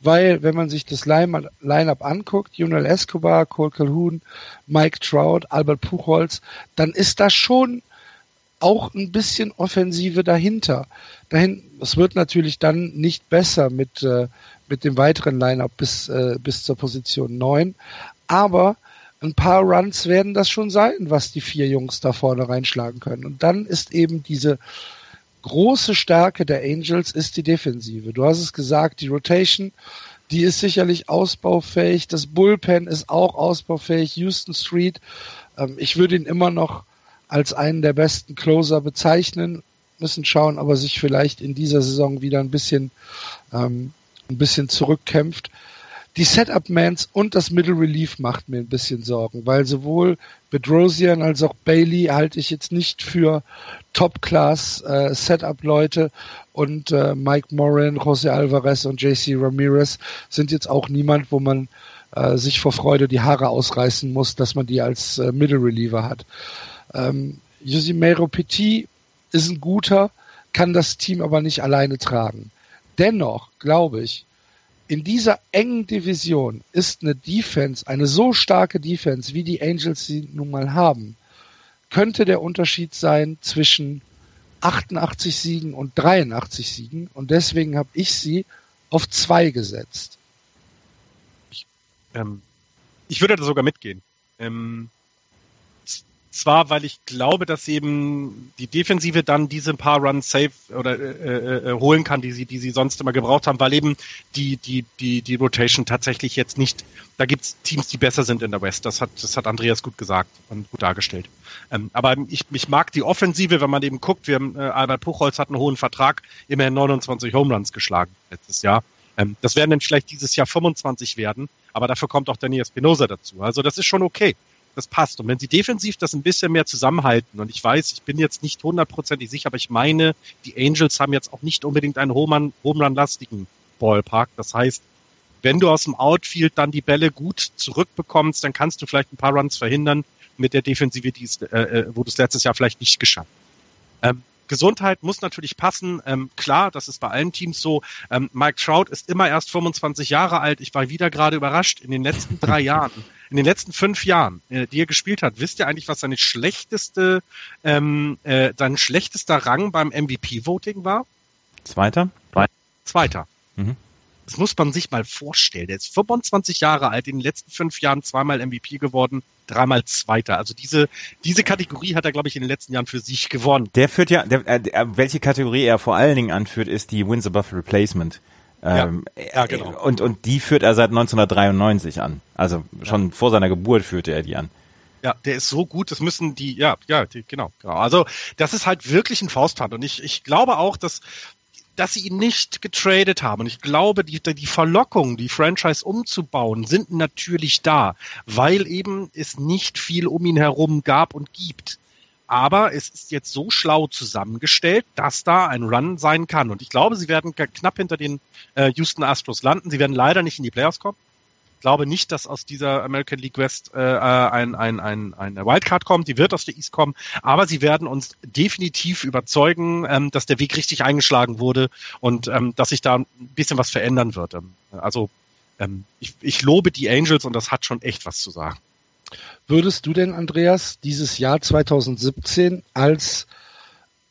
weil wenn man sich das Line-Up anguckt, Junel Escobar, Cole Calhoun, Mike Trout, Albert Puchholz, dann ist das schon auch ein bisschen Offensive dahinter. Dahin, es wird natürlich dann nicht besser mit, äh, mit dem weiteren Line-Up bis, äh, bis zur Position 9. Aber ein paar Runs werden das schon sein, was die vier Jungs da vorne reinschlagen können. Und dann ist eben diese große Stärke der Angels ist die Defensive. Du hast es gesagt, die Rotation, die ist sicherlich ausbaufähig. Das Bullpen ist auch ausbaufähig. Houston Street, ähm, ich würde ihn immer noch als einen der besten Closer bezeichnen, müssen schauen, ob er sich vielleicht in dieser Saison wieder ein bisschen, ähm, ein bisschen zurückkämpft. Die Setup-Mans und das Middle Relief macht mir ein bisschen Sorgen, weil sowohl Bedrosian als auch Bailey halte ich jetzt nicht für Top-Class äh, und äh, Mike Moran, Jose Alvarez und JC Ramirez sind jetzt auch niemand, wo man äh, sich vor Freude die Haare ausreißen muss, dass man die als äh, Middle Reliever hat. Ähm, Petit ist ein guter, kann das Team aber nicht alleine tragen. Dennoch glaube ich, in dieser engen Division ist eine Defense, eine so starke Defense, wie die Angels sie nun mal haben, könnte der Unterschied sein zwischen 88 Siegen und 83 Siegen und deswegen habe ich sie auf zwei gesetzt. Ich, ähm, ich würde da sogar mitgehen. Ähm, zwar, weil ich glaube, dass eben die Defensive dann diese paar Runs safe oder äh, äh, äh, holen kann, die sie, die sie sonst immer gebraucht haben, weil eben die, die, die, die Rotation tatsächlich jetzt nicht, da gibt's Teams, die besser sind in der West. Das hat, das hat Andreas gut gesagt und gut dargestellt. Ähm, aber ich, ich mag die Offensive, wenn man eben guckt, wir haben, äh, Albert Puchholz hat einen hohen Vertrag, immerhin 29 Home Runs geschlagen letztes Jahr. Ähm, das werden dann vielleicht dieses Jahr 25 werden, aber dafür kommt auch Daniel Espinosa dazu. Also das ist schon okay das passt. Und wenn sie defensiv das ein bisschen mehr zusammenhalten, und ich weiß, ich bin jetzt nicht hundertprozentig sicher, aber ich meine, die Angels haben jetzt auch nicht unbedingt einen Homerun-lastigen Ballpark. Das heißt, wenn du aus dem Outfield dann die Bälle gut zurückbekommst, dann kannst du vielleicht ein paar Runs verhindern mit der Defensive, die es, äh, äh wo du es letztes Jahr vielleicht nicht geschafft. Ähm, Gesundheit muss natürlich passen. Ähm, klar, das ist bei allen Teams so. Ähm, Mike Trout ist immer erst 25 Jahre alt. Ich war wieder gerade überrascht. In den letzten drei Jahren in den letzten fünf Jahren, äh, die er gespielt hat, wisst ihr eigentlich, was seine schlechteste, ähm, äh, sein schlechtester Rang beim MVP-Voting war? Zweiter? Zweiter. Mhm. Das muss man sich mal vorstellen. Der ist 25 Jahre alt, in den letzten fünf Jahren zweimal MVP geworden, dreimal Zweiter. Also diese, diese Kategorie hat er, glaube ich, in den letzten Jahren für sich gewonnen. Der führt ja, der, äh, welche Kategorie er vor allen Dingen anführt, ist die Wins Above Replacement. Ähm, ja, ja, genau. Und, und die führt er seit 1993 an. Also schon ja. vor seiner Geburt führte er die an. Ja, der ist so gut, das müssen die, ja, ja, die, genau, genau. Also das ist halt wirklich ein Fausthand. Und ich, ich glaube auch, dass dass sie ihn nicht getradet haben. Und ich glaube, die, die Verlockung, die Franchise umzubauen, sind natürlich da, weil eben es nicht viel um ihn herum gab und gibt. Aber es ist jetzt so schlau zusammengestellt, dass da ein Run sein kann. Und ich glaube, sie werden knapp hinter den äh, Houston Astros landen. Sie werden leider nicht in die Playoffs kommen. Ich glaube nicht, dass aus dieser American League West äh, ein, ein, ein, eine Wildcard kommt. Die wird aus der East kommen. Aber sie werden uns definitiv überzeugen, ähm, dass der Weg richtig eingeschlagen wurde und ähm, dass sich da ein bisschen was verändern wird. Ähm, also ähm, ich, ich lobe die Angels und das hat schon echt was zu sagen. Würdest du denn, Andreas, dieses Jahr 2017 als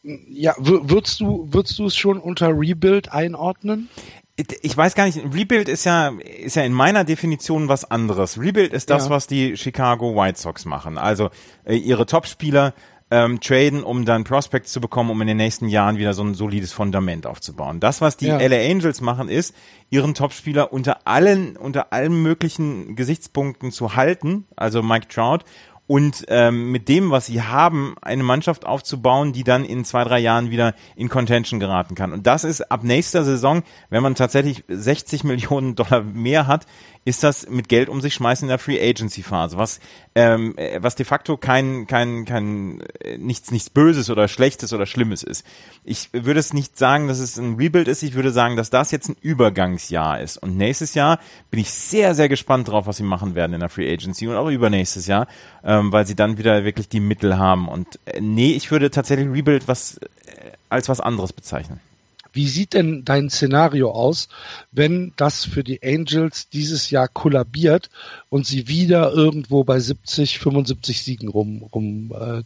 ja, würdest du, würdest du es schon unter Rebuild einordnen? Ich weiß gar nicht, Rebuild ist ja, ist ja in meiner Definition was anderes. Rebuild ist das, ja. was die Chicago White Sox machen. Also äh, ihre Topspieler ähm, traden, um dann Prospects zu bekommen, um in den nächsten Jahren wieder so ein solides Fundament aufzubauen. Das, was die ja. LA Angels machen, ist, ihren Topspieler unter allen, unter allen möglichen Gesichtspunkten zu halten, also Mike Trout, und ähm, mit dem, was sie haben, eine Mannschaft aufzubauen, die dann in zwei, drei Jahren wieder in Contention geraten kann. Und das ist ab nächster Saison, wenn man tatsächlich 60 Millionen Dollar mehr hat, ist das mit Geld um sich schmeißen in der Free Agency Phase, was ähm, äh, was de facto kein kein kein äh, nichts nichts Böses oder Schlechtes oder Schlimmes ist. Ich würde es nicht sagen, dass es ein Rebuild ist. Ich würde sagen, dass das jetzt ein Übergangsjahr ist. Und nächstes Jahr bin ich sehr sehr gespannt drauf, was sie machen werden in der Free Agency und auch übernächstes Jahr, ähm, weil sie dann wieder wirklich die Mittel haben. Und äh, nee, ich würde tatsächlich Rebuild was äh, als was anderes bezeichnen. Wie sieht denn dein Szenario aus, wenn das für die Angels dieses Jahr kollabiert und sie wieder irgendwo bei 70, 75 Siegen rum, rum äh,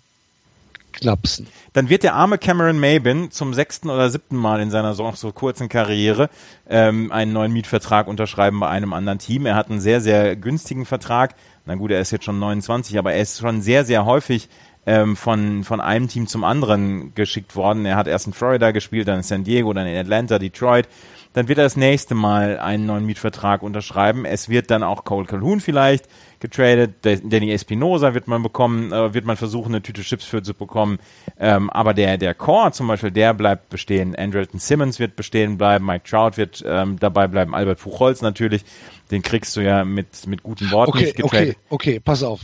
knapsen? Dann wird der arme Cameron Mabin zum sechsten oder siebten Mal in seiner so, so kurzen Karriere ähm, einen neuen Mietvertrag unterschreiben bei einem anderen Team. Er hat einen sehr, sehr günstigen Vertrag. Na gut, er ist jetzt schon 29, aber er ist schon sehr, sehr häufig ähm, von, von einem Team zum anderen geschickt worden. Er hat erst in Florida gespielt, dann in San Diego, dann in Atlanta, Detroit. Dann wird er das nächste Mal einen neuen Mietvertrag unterschreiben. Es wird dann auch Cole Calhoun vielleicht getradet. Danny Espinosa wird man bekommen, äh, wird man versuchen, eine Tüte Chips für zu bekommen. Ähm, aber der, der Core zum Beispiel, der bleibt bestehen. Andrelton Simmons wird bestehen bleiben. Mike Trout wird ähm, dabei bleiben. Albert Puchholz natürlich. Den kriegst du ja mit, mit guten Worten okay, nicht getradet. Okay, okay, pass auf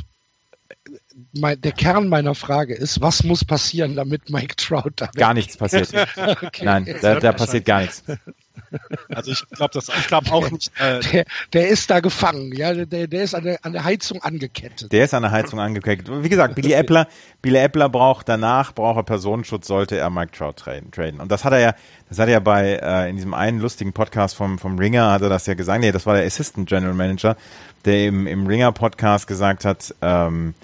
mein, der Kern meiner Frage ist, was muss passieren, damit Mike Trout da Gar nichts passiert. okay. Nein, da, da passiert gar nichts. Also ich glaube das, ich glaube auch nicht. Äh, der, der ist da gefangen, ja, der, der ist an der, an der Heizung angekettet. Der ist an der Heizung angekettet. Wie gesagt, Billy Eppler, Billy Eppler braucht danach, braucht er Personenschutz, sollte er Mike Trout traden. traden. Und das hat er ja, das hat er ja bei äh, in diesem einen lustigen Podcast vom vom Ringer hat er das ja gesagt. Nee, das war der Assistant General Manager, der im im Ringer Podcast gesagt hat. Ähm,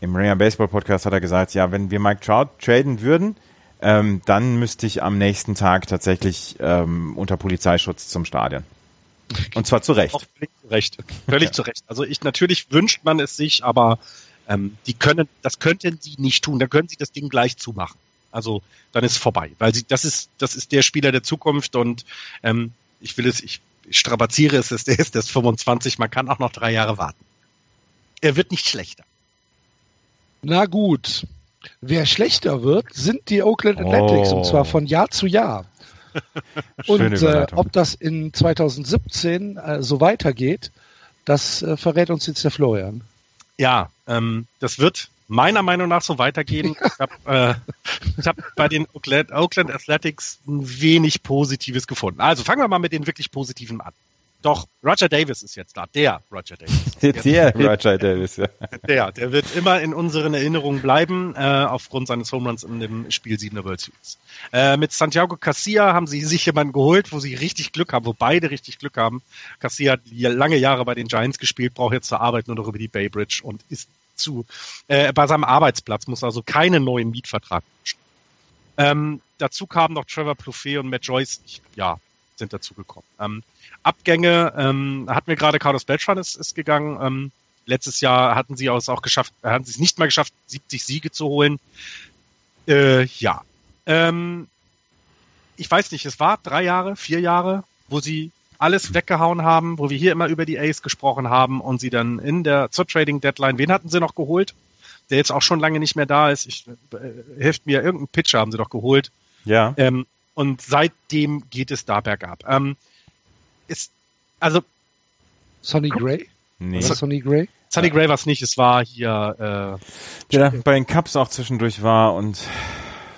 Im Ringer Baseball Podcast hat er gesagt, ja, wenn wir Mike Trout traden würden ähm, dann müsste ich am nächsten Tag tatsächlich ähm, unter Polizeischutz zum Stadion. Und zwar zu Recht. Auch völlig zu Recht. Völlig zu Recht. Also ich natürlich wünscht man es sich, aber ähm, die können, das könnten sie nicht tun. Dann können sie das Ding gleich zumachen. Also dann ist es vorbei, weil sie, das ist, das ist der Spieler der Zukunft und ähm, ich will es, ich, ich strapaziere es, der ist das 25, man kann auch noch drei Jahre warten. Er wird nicht schlechter. Na gut, Wer schlechter wird, sind die Oakland Athletics oh. und zwar von Jahr zu Jahr. und äh, ob das in 2017 äh, so weitergeht, das äh, verrät uns jetzt der Florian. Ja, ähm, das wird meiner Meinung nach so weitergehen. ich habe äh, hab bei den Oakland, Oakland Athletics ein wenig Positives gefunden. Also fangen wir mal mit den wirklich Positiven an. Doch, Roger Davis ist jetzt da. Der Roger Davis. Der, der Roger Davis, ja. Der, der wird immer in unseren Erinnerungen bleiben, äh, aufgrund seines Home Runs in dem Spiel 7 der World Series. Äh, mit Santiago Casilla haben sie sich jemanden geholt, wo sie richtig Glück haben, wo beide richtig Glück haben. Casilla hat lange Jahre bei den Giants gespielt, braucht jetzt zur Arbeit nur noch über die Bay Bridge und ist zu, äh, bei seinem Arbeitsplatz, muss also keinen neuen Mietvertrag ähm, dazu kamen noch Trevor Plouffe und Matt Joyce. Ja, sind dazu gekommen. Ähm, Abgänge ähm, hatten wir gerade, Carlos Beltran ist, ist gegangen. Ähm, letztes Jahr hatten sie es auch geschafft, hatten sie es nicht mal geschafft, 70 Siege zu holen. Äh, ja. Ähm, ich weiß nicht, es war drei Jahre, vier Jahre, wo sie alles weggehauen haben, wo wir hier immer über die Ace gesprochen haben und sie dann in der zur Trading Deadline, wen hatten sie noch geholt? Der jetzt auch schon lange nicht mehr da ist. Ich, äh, hilft mir, irgendeinen Pitcher haben sie doch geholt. Ja. Ähm, und seitdem geht es da bergab. Ähm, ist, also. Sonny Gray? Nee. Oder Sonny Gray? Sonny Gray war es nicht, es war hier, äh, Der bei den Cups auch zwischendurch war und,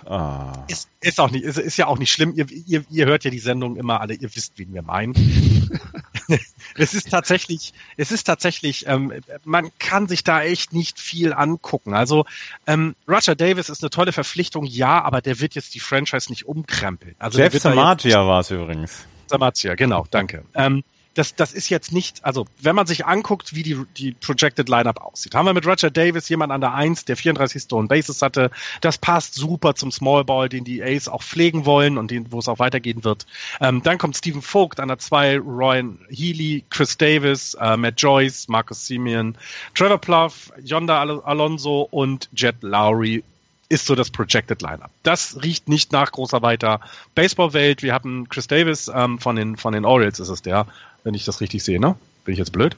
ah. Ist, ist auch nicht, ist, ist ja auch nicht schlimm. Ihr, ihr, ihr hört ja die Sendung immer alle, ihr wisst, wen wir meinen. es ist tatsächlich, es ist tatsächlich, ähm, man kann sich da echt nicht viel angucken. Also ähm, Roger Davis ist eine tolle Verpflichtung, ja, aber der wird jetzt die Franchise nicht umkrempeln. Also Jeff Samagia war es übrigens. Samazia, genau, danke. Ähm, das, das ist jetzt nicht, also wenn man sich anguckt, wie die, die Projected Lineup aussieht, haben wir mit Roger Davis jemand an der 1, der 34 Stone Bases hatte. Das passt super zum Small Ball, den die Ace auch pflegen wollen und den, wo es auch weitergehen wird. Ähm, dann kommt Stephen Vogt an der 2, Ryan Healy, Chris Davis, äh, Matt Joyce, Marcus Simeon, Trevor Pluff, Yonda Al Alonso und Jet Lowry ist so das Projected Lineup. Das riecht nicht nach großer weiter Baseballwelt. Wir haben Chris Davis ähm, von den von den Orioles ist es der, wenn ich das richtig sehe, ne? Bin ich jetzt blöd?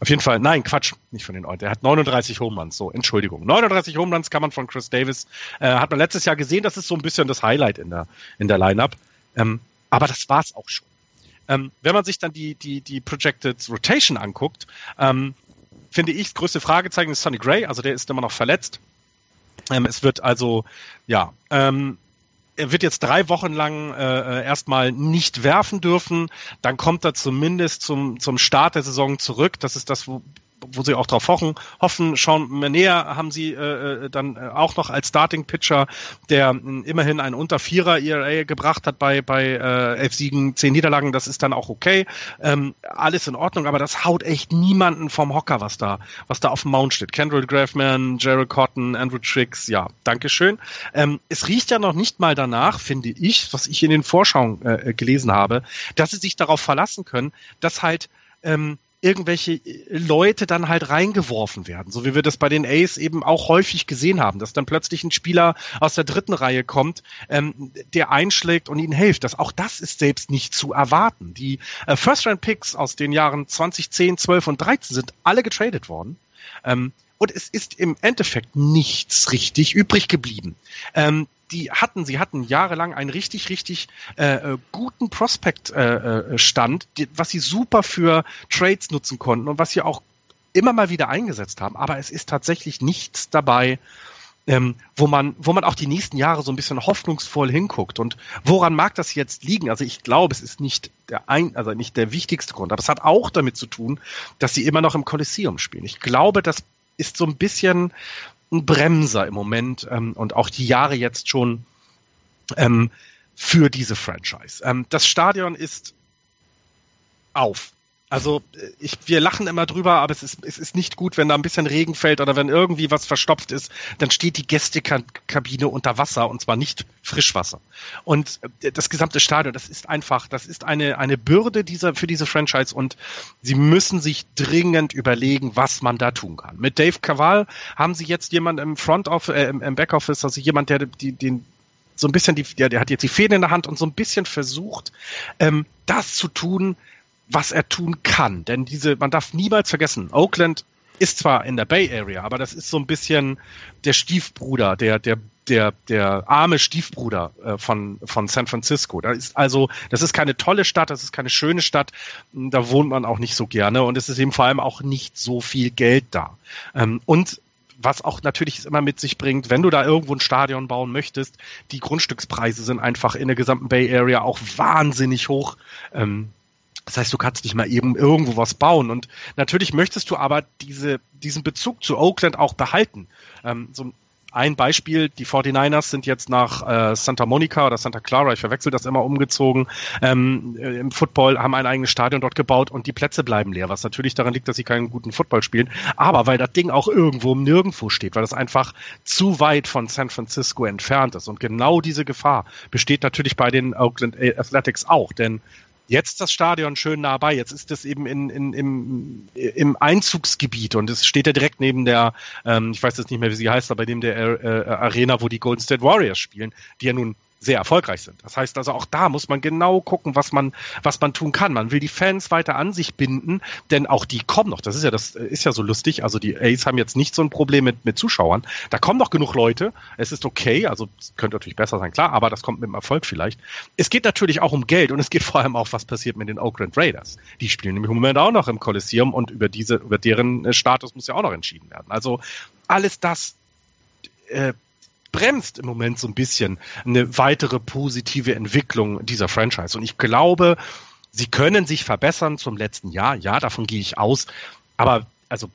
Auf jeden Fall, nein, Quatsch, nicht von den Orioles. Der hat 39 Home Runs, so, Entschuldigung. 39 Home Runs kann man von Chris Davis, äh, hat man letztes Jahr gesehen, das ist so ein bisschen das Highlight in der, in der Lineup. Ähm, aber das war's auch schon. Ähm, wenn man sich dann die, die, die Projected Rotation anguckt, ähm, finde ich, das größte Fragezeichen ist Sonny Gray, also der ist immer noch verletzt. Ähm, es wird also, ja, ähm, er wird jetzt drei Wochen lang äh, äh, erstmal nicht werfen dürfen. Dann kommt er zumindest zum, zum Start der Saison zurück. Das ist das, wo, wo sie auch drauf hoffen. hoffen. Sean näher haben sie äh, äh, dann äh, auch noch als Starting Pitcher, der äh, immerhin ein unter Vierer ERA gebracht hat bei bei äh, elf Siegen, zehn Niederlagen. Das ist dann auch okay, ähm, alles in Ordnung. Aber das haut echt niemanden vom Hocker, was da was da auf dem Mount steht. Kendrick Graffman, Jared Cotton, Andrew Tricks, ja, Dankeschön. Ähm, es riecht ja noch nicht mal danach, finde ich, was ich in den Vorschauen äh, gelesen habe, dass sie sich darauf verlassen können, dass halt ähm, irgendwelche äh, Leute dann halt reingeworfen werden, so wie wir das bei den Ace eben auch häufig gesehen haben, dass dann plötzlich ein Spieler aus der dritten Reihe kommt, ähm, der einschlägt und ihnen hilft. Das, auch das ist selbst nicht zu erwarten. Die äh, First-Round-Picks aus den Jahren 2010, 12 und 13 sind alle getradet worden. Ähm, und es ist im Endeffekt nichts richtig übrig geblieben. Ähm, die hatten, sie hatten jahrelang einen richtig, richtig äh, äh guten Prospect-Stand, äh, äh was sie super für Trades nutzen konnten und was sie auch immer mal wieder eingesetzt haben. Aber es ist tatsächlich nichts dabei, ähm, wo man, wo man auch die nächsten Jahre so ein bisschen hoffnungsvoll hinguckt. Und woran mag das jetzt liegen? Also ich glaube, es ist nicht der ein, also nicht der wichtigste Grund, aber es hat auch damit zu tun, dass sie immer noch im Kolosseum spielen. Ich glaube, das ist so ein bisschen ein Bremser im Moment ähm, und auch die Jahre jetzt schon ähm, für diese Franchise. Ähm, das Stadion ist auf. Also ich, wir lachen immer drüber, aber es ist, es ist nicht gut, wenn da ein bisschen Regen fällt oder wenn irgendwie was verstopft ist, dann steht die Gästekabine unter Wasser und zwar nicht Frischwasser. Und äh, das gesamte Stadion, das ist einfach, das ist eine, eine Bürde dieser, für diese Franchise und sie müssen sich dringend überlegen, was man da tun kann. Mit Dave Caval haben sie jetzt jemanden im Front Office, äh, im Backoffice, also jemand, der die, den, so ein bisschen die, der, der hat jetzt die Fäden in der Hand und so ein bisschen versucht, ähm, das zu tun, was er tun kann. Denn diese, man darf niemals vergessen, Oakland ist zwar in der Bay Area, aber das ist so ein bisschen der Stiefbruder, der, der, der, der arme Stiefbruder äh, von, von San Francisco. Da ist also, das ist keine tolle Stadt, das ist keine schöne Stadt, da wohnt man auch nicht so gerne und es ist eben vor allem auch nicht so viel Geld da. Ähm, und was auch natürlich immer mit sich bringt, wenn du da irgendwo ein Stadion bauen möchtest, die Grundstückspreise sind einfach in der gesamten Bay Area auch wahnsinnig hoch. Ähm, das heißt, du kannst nicht mal eben irgendwo was bauen. Und natürlich möchtest du aber diese, diesen Bezug zu Oakland auch behalten. Ähm, so ein Beispiel, die 49ers sind jetzt nach äh, Santa Monica oder Santa Clara, ich verwechsel das immer, umgezogen. Ähm, äh, Im Football haben ein eigenes Stadion dort gebaut und die Plätze bleiben leer, was natürlich daran liegt, dass sie keinen guten Football spielen. Aber weil das Ding auch irgendwo Nirgendwo steht, weil das einfach zu weit von San Francisco entfernt ist. Und genau diese Gefahr besteht natürlich bei den Oakland Athletics auch, denn jetzt das Stadion schön nah bei. Jetzt ist es eben in, in, im, im Einzugsgebiet und es steht ja direkt neben der, ähm, ich weiß jetzt nicht mehr, wie sie heißt, aber neben der äh, Arena, wo die Golden State Warriors spielen, die ja nun sehr erfolgreich sind. Das heißt also auch da muss man genau gucken, was man, was man tun kann. Man will die Fans weiter an sich binden, denn auch die kommen noch. Das ist ja, das ist ja so lustig. Also die A's haben jetzt nicht so ein Problem mit, mit Zuschauern. Da kommen noch genug Leute. Es ist okay. Also könnte natürlich besser sein, klar, aber das kommt mit dem Erfolg vielleicht. Es geht natürlich auch um Geld und es geht vor allem auch, was passiert mit den Oakland Raiders. Die spielen nämlich im Moment auch noch im Kolosseum und über diese, über deren äh, Status muss ja auch noch entschieden werden. Also alles das äh, bremst im Moment so ein bisschen eine weitere positive Entwicklung dieser Franchise. Und ich glaube, sie können sich verbessern zum letzten Jahr. Ja, davon gehe ich aus. Aber also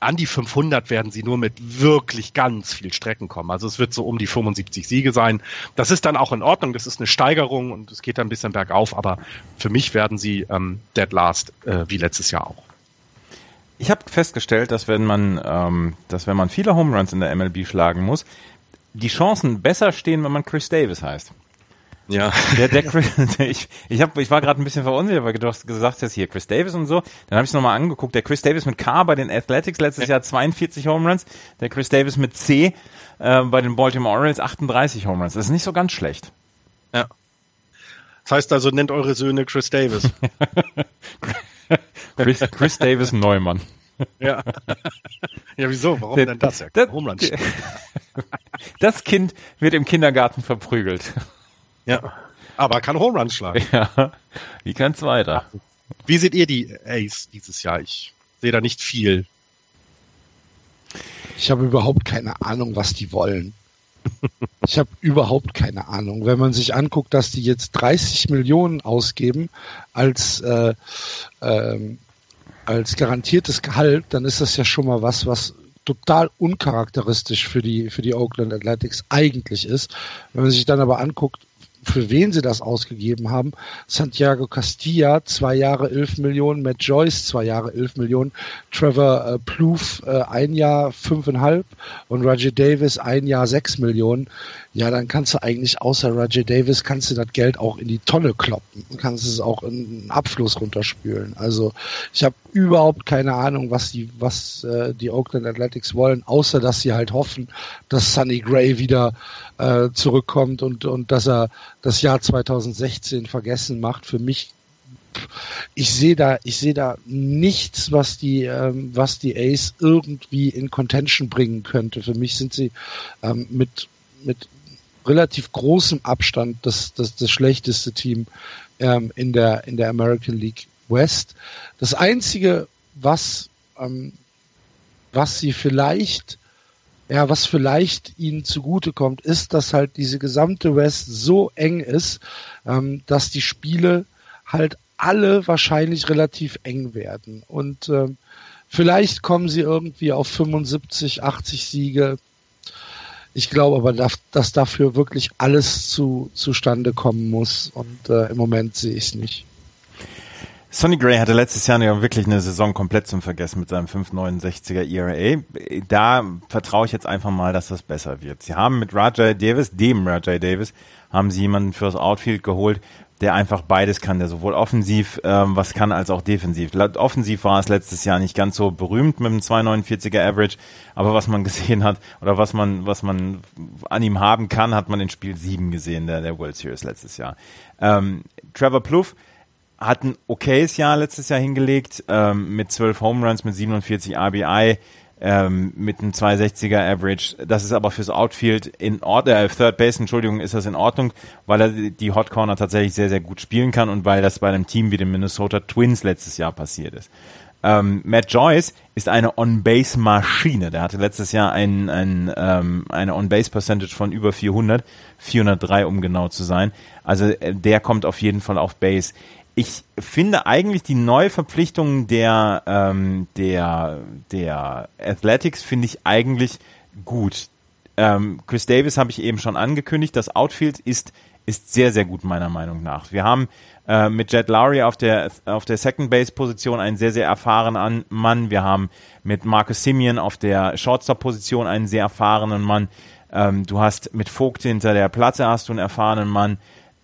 an die 500 werden sie nur mit wirklich ganz viel Strecken kommen. Also es wird so um die 75 Siege sein. Das ist dann auch in Ordnung. Das ist eine Steigerung und es geht dann ein bisschen bergauf. Aber für mich werden sie ähm, dead last äh, wie letztes Jahr auch. Ich habe festgestellt, dass wenn man, ähm, dass wenn man viele Home Runs in der MLB schlagen muss, die Chancen besser stehen, wenn man Chris Davis heißt. Ja. Der, der Chris, ich, ich, hab, ich war gerade ein bisschen verunsichert, weil du hast gesagt hast, hier Chris Davis und so. Dann habe ich es nochmal angeguckt. Der Chris Davis mit K bei den Athletics letztes Jahr 42 Home Runs. Der Chris Davis mit C äh, bei den Baltimore Orioles 38 Home Runs. Das ist nicht so ganz schlecht. Ja. Das heißt also, nennt eure Söhne Chris Davis. Chris, Chris Davis Neumann. Ja. Ja, wieso? Warum der, denn das? Ja, das, das Kind wird im Kindergarten verprügelt. Ja. Aber kann Home Run schlagen. Ja. Wie kann's weiter? Wie seht ihr die Ace dieses Jahr? Ich sehe da nicht viel. Ich habe überhaupt keine Ahnung, was die wollen. Ich habe überhaupt keine Ahnung. Wenn man sich anguckt, dass die jetzt 30 Millionen ausgeben als äh, ähm, als garantiertes Gehalt, dann ist das ja schon mal was, was total uncharakteristisch für die für die Oakland Athletics eigentlich ist. Wenn man sich dann aber anguckt, für wen sie das ausgegeben haben. Santiago Castilla, zwei Jahre elf Millionen, Matt Joyce, zwei Jahre elf Millionen, Trevor äh, Plouffe, äh, ein Jahr fünfeinhalb und Roger Davis, ein Jahr sechs Millionen. Ja, dann kannst du eigentlich außer Roger Davis, kannst du das Geld auch in die Tonne kloppen. Kannst es auch in einen Abfluss runterspülen. Also ich habe überhaupt keine Ahnung, was die, was äh, die Oakland Athletics wollen, außer dass sie halt hoffen, dass Sonny Gray wieder äh, zurückkommt und, und dass er das Jahr 2016 vergessen macht. Für mich ich sehe da, ich sehe da nichts, was die, ähm, was die Ace irgendwie in Contention bringen könnte. Für mich sind sie ähm, mit mit relativ großem Abstand das, das, das schlechteste Team ähm, in der in der American League West. Das einzige, was ähm, was sie vielleicht Ja, was vielleicht ihnen zugutekommt, ist, dass halt diese gesamte West so eng ist, ähm, dass die Spiele halt alle wahrscheinlich relativ eng werden. Und ähm, vielleicht kommen sie irgendwie auf 75, 80 Siege. Ich glaube aber, dass dafür wirklich alles zu, zustande kommen muss. Und äh, im Moment sehe ich es nicht. Sonny Gray hatte letztes Jahr ja wirklich eine Saison komplett zum Vergessen mit seinem 5,69er ERA. Da vertraue ich jetzt einfach mal, dass das besser wird. Sie haben mit Rajay Davis, dem Rajay Davis, haben sie jemanden fürs Outfield geholt, der einfach beides kann, der sowohl offensiv ähm, was kann als auch defensiv. Offensiv war es letztes Jahr nicht ganz so berühmt mit dem 2,49er Average, aber was man gesehen hat oder was man was man an ihm haben kann, hat man in Spiel 7 gesehen, der, der World Series letztes Jahr. Ähm, Trevor Plouffe hat ein okayes Jahr letztes Jahr hingelegt, ähm, mit 12 Home Runs, mit 47 RBI, ähm, mit einem 260er Average. Das ist aber fürs Outfield in Ordnung, äh, Third Base, Entschuldigung, ist das in Ordnung, weil er die Hot Corner tatsächlich sehr, sehr gut spielen kann und weil das bei einem Team wie den Minnesota Twins letztes Jahr passiert ist. Ähm, Matt Joyce ist eine On-Base-Maschine. Der hatte letztes Jahr ein, ein, ähm, eine On-Base-Percentage von über 400, 403 um genau zu sein. Also äh, der kommt auf jeden Fall auf Base ich finde eigentlich die Neuverpflichtungen der, ähm, der, der Athletics finde ich eigentlich gut. Ähm, Chris Davis habe ich eben schon angekündigt. Das Outfield ist, ist sehr, sehr gut meiner Meinung nach. Wir haben äh, mit Jet Lowry auf der, auf der Second Base Position einen sehr, sehr erfahrenen Mann. Wir haben mit Marcus Simeon auf der Shortstop Position einen sehr erfahrenen Mann. Ähm, du hast mit Vogt hinter der Platte hast du einen erfahrenen Mann.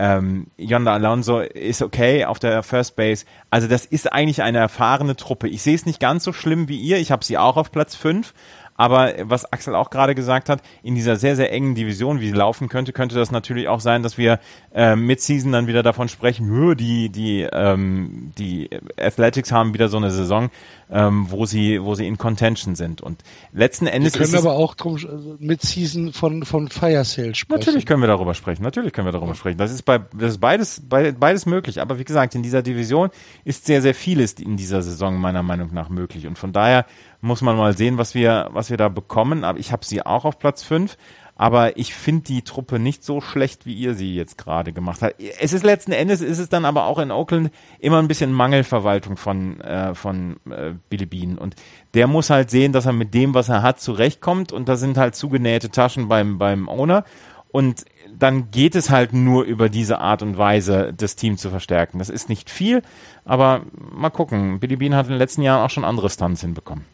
Ähm, Yonda Alonso ist okay auf der First Base. Also das ist eigentlich eine erfahrene Truppe. Ich sehe es nicht ganz so schlimm wie ihr. Ich habe sie auch auf Platz 5. Aber was Axel auch gerade gesagt hat, in dieser sehr, sehr engen Division, wie sie laufen könnte, könnte das natürlich auch sein, dass wir äh, Mid-Season dann wieder davon sprechen, die, die, ähm, die Athletics haben wieder so eine Saison, ähm, wo sie, wo sie in Contention sind. Und letzten Endes. Wir können aber auch drum also Mid-Season von, von Fire Sale sprechen. Natürlich können wir darüber sprechen. Natürlich können wir darüber sprechen. Das ist bei, das ist beides, beides möglich. Aber wie gesagt, in dieser Division ist sehr, sehr vieles in dieser Saison meiner Meinung nach möglich. Und von daher muss man mal sehen, was wir, was wir da bekommen. Aber ich habe sie auch auf Platz 5. Aber ich finde die Truppe nicht so schlecht, wie ihr sie jetzt gerade gemacht habt. Es ist letzten Endes, ist es dann aber auch in Oakland immer ein bisschen Mangelverwaltung von, äh, von äh, Billy Bean. Und der muss halt sehen, dass er mit dem, was er hat, zurechtkommt. Und da sind halt zugenähte Taschen beim, beim Owner. Und dann geht es halt nur über diese Art und Weise, das Team zu verstärken. Das ist nicht viel, aber mal gucken. Billy Bean hat in den letzten Jahren auch schon andere Stunts hinbekommen.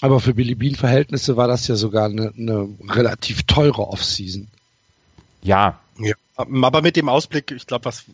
Aber für Billy Bean Verhältnisse war das ja sogar eine, eine relativ teure Offseason. Ja. ja. Aber mit dem Ausblick, ich glaube, was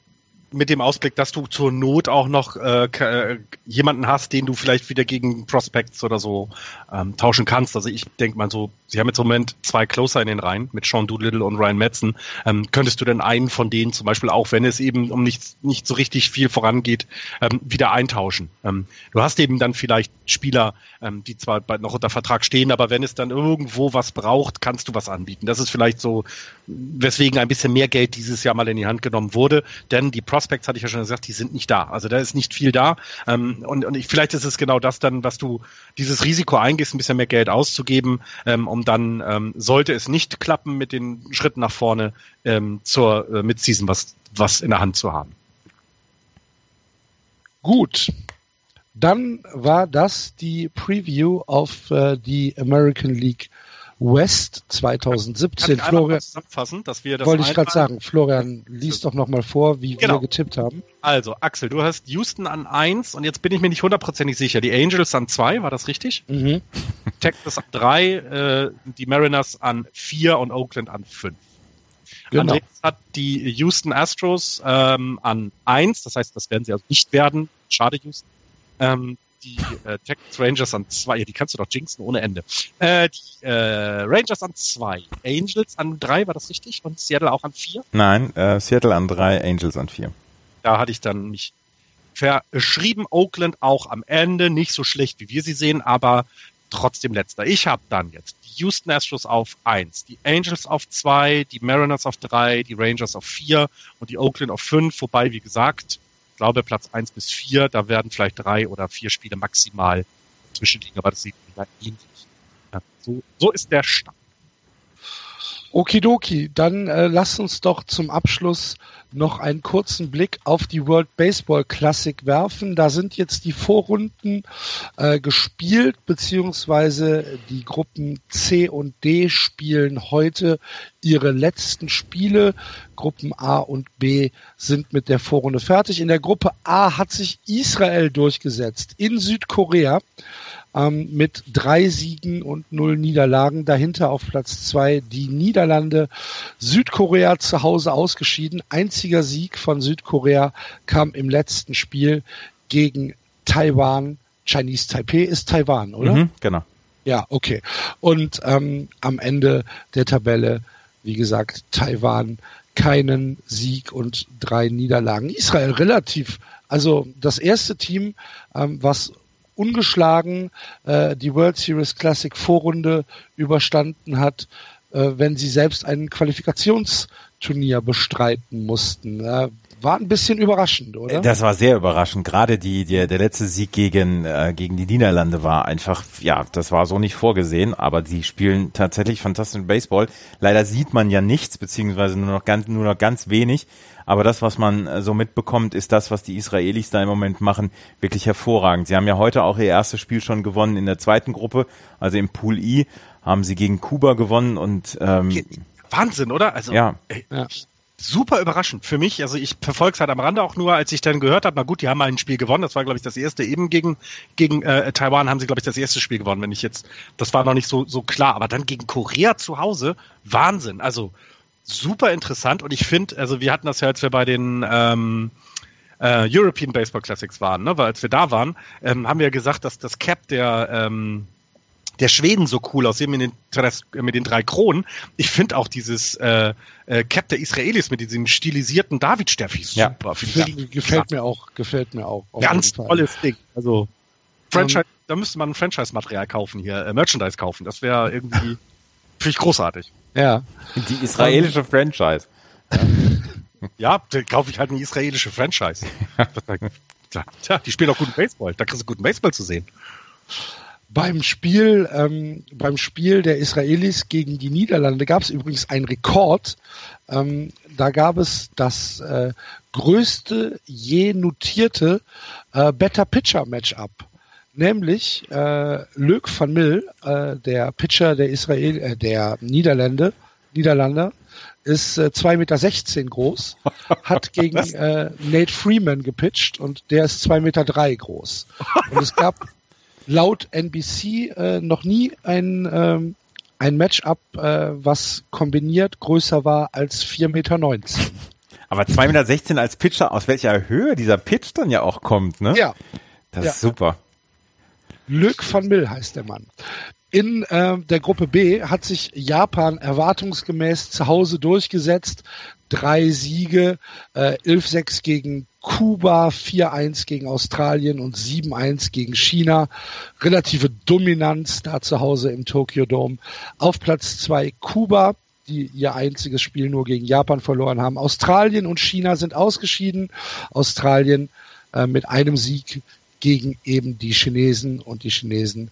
mit dem Ausblick, dass du zur Not auch noch äh, äh, jemanden hast, den du vielleicht wieder gegen Prospects oder so ähm, tauschen kannst. Also ich denke mal so, sie haben jetzt im Moment zwei Closer in den Reihen mit Sean Doolittle und Ryan Metzen. Ähm, könntest du denn einen von denen zum Beispiel auch, wenn es eben um nicht, nicht so richtig viel vorangeht, ähm, wieder eintauschen? Ähm, du hast eben dann vielleicht Spieler, ähm, die zwar noch unter Vertrag stehen, aber wenn es dann irgendwo was braucht, kannst du was anbieten. Das ist vielleicht so, weswegen ein bisschen mehr Geld dieses Jahr mal in die Hand genommen wurde, denn die Prospects, hatte ich ja schon gesagt, die sind nicht da. Also da ist nicht viel da. Ähm, und und ich, vielleicht ist es genau das dann, was du, dieses Risiko eingehst, ein bisschen mehr Geld auszugeben, ähm, um dann, ähm, sollte es nicht klappen mit den Schritten nach vorne, ähm, zur äh, Midseason was, was in der Hand zu haben. Gut. Dann war das die Preview auf äh, die American League West 2017. Kann Florian, zusammenfassen, dass wir das wollte ich gerade sagen. Florian, lies doch nochmal vor, wie genau. wir getippt haben. Also, Axel, du hast Houston an 1 und jetzt bin ich mir nicht hundertprozentig sicher. Die Angels an 2, war das richtig? Mhm. Texas an 3, äh, die Mariners an 4 und Oakland an 5. Genau. Andreas hat die Houston Astros ähm, an 1, das heißt, das werden sie also nicht werden. Schade, Houston. Ähm, die äh, Texas Rangers an zwei, ja, die kannst du doch jinxen ohne Ende. Äh, die äh, Rangers an zwei, Angels an drei, war das richtig? Und Seattle auch an vier? Nein, äh, Seattle an drei, Angels an vier. Da hatte ich dann mich verschrieben. Oakland auch am Ende, nicht so schlecht, wie wir sie sehen, aber trotzdem letzter. Ich habe dann jetzt die Houston Astros auf eins, die Angels auf zwei, die Mariners auf drei, die Rangers auf vier und die Oakland auf fünf, wobei, wie gesagt, glaube, Platz 1 bis 4, da werden vielleicht drei oder vier Spiele maximal zwischenliegen, aber das sieht man ähnlich. Ja, so, so ist der Stand. Okidoki, dann äh, lasst uns doch zum Abschluss noch einen kurzen Blick auf die World Baseball Classic werfen. Da sind jetzt die Vorrunden äh, gespielt, beziehungsweise die Gruppen C und D spielen heute ihre letzten Spiele. Gruppen A und B sind mit der Vorrunde fertig. In der Gruppe A hat sich Israel durchgesetzt in Südkorea ähm, mit drei Siegen und null Niederlagen. Dahinter auf Platz zwei die Niederlande. Südkorea zu Hause ausgeschieden. Einziger Sieg von Südkorea kam im letzten Spiel gegen Taiwan. Chinese Taipei ist Taiwan, oder? Mhm, genau. Ja, okay. Und ähm, am Ende der Tabelle, wie gesagt, Taiwan keinen Sieg und drei Niederlagen. Israel relativ, also das erste Team, ähm, was ungeschlagen äh, die World Series Classic Vorrunde überstanden hat, äh, wenn sie selbst ein Qualifikationsturnier bestreiten mussten. Äh, war ein bisschen überraschend, oder? Das war sehr überraschend. Gerade die, die der letzte Sieg gegen äh, gegen die Niederlande war einfach, ja, das war so nicht vorgesehen. Aber sie spielen tatsächlich fantastischen Baseball. Leider sieht man ja nichts, beziehungsweise nur noch ganz nur noch ganz wenig. Aber das, was man äh, so mitbekommt, ist das, was die Israelis da im Moment machen, wirklich hervorragend. Sie haben ja heute auch ihr erstes Spiel schon gewonnen in der zweiten Gruppe, also im Pool I haben sie gegen Kuba gewonnen und ähm, Wahnsinn, oder? Also ja. Ey, ja. super überraschend für mich. Also ich verfolge es halt am Rande auch nur, als ich dann gehört habe, na gut, die haben mal ein Spiel gewonnen. Das war, glaube ich, das erste eben gegen gegen äh, Taiwan haben sie, glaube ich, das erste Spiel gewonnen. Wenn ich jetzt, das war noch nicht so so klar, aber dann gegen Korea zu Hause, Wahnsinn. Also super interessant und ich finde, also wir hatten das ja, als wir bei den ähm, äh, European Baseball Classics waren, ne? weil als wir da waren, ähm, haben wir ja gesagt, dass das Cap der ähm, der Schweden so cool aussehen mit den, mit den drei Kronen. Ich finde auch dieses äh, äh, Cap der Israelis mit diesem stilisierten David-Steffi super. Ja. Find, gefällt mir auch, gefällt mir auch. Ganz tolles Ding. Also Franchise, um, da müsste man ein Franchise-Material kaufen hier, äh, Merchandise kaufen. Das wäre irgendwie, finde ich großartig. Ja. Die israelische Franchise. Ja, dann kaufe ich halt eine israelische Franchise. Tja, die spielen auch guten Baseball. Da kriegst du guten Baseball zu sehen. Beim Spiel, ähm, beim Spiel der Israelis gegen die Niederlande gab es übrigens einen Rekord. Ähm, da gab es das äh, größte je notierte äh, Better Pitcher Matchup nämlich äh, Luc van Mill, äh, der Pitcher der Israel, äh, der Niederlande, Niederlander, ist äh, 2,16 Meter groß, hat gegen äh, Nate Freeman gepitcht und der ist 2,3 Meter drei groß. Und es gab laut NBC äh, noch nie ein, ähm, ein Matchup, äh, was kombiniert größer war als 4,19 Meter. Aber 2,16 Meter als Pitcher, aus welcher Höhe dieser Pitch dann ja auch kommt, ne? Ja. Das ja. ist super. Luc van Mill heißt der Mann. In äh, der Gruppe B hat sich Japan erwartungsgemäß zu Hause durchgesetzt. Drei Siege, äh, 11-6 gegen Kuba, 4-1 gegen Australien und 7-1 gegen China. Relative Dominanz da zu Hause im Tokyo Dome. Auf Platz zwei Kuba, die ihr einziges Spiel nur gegen Japan verloren haben. Australien und China sind ausgeschieden. Australien äh, mit einem Sieg gegen eben die Chinesen und die Chinesen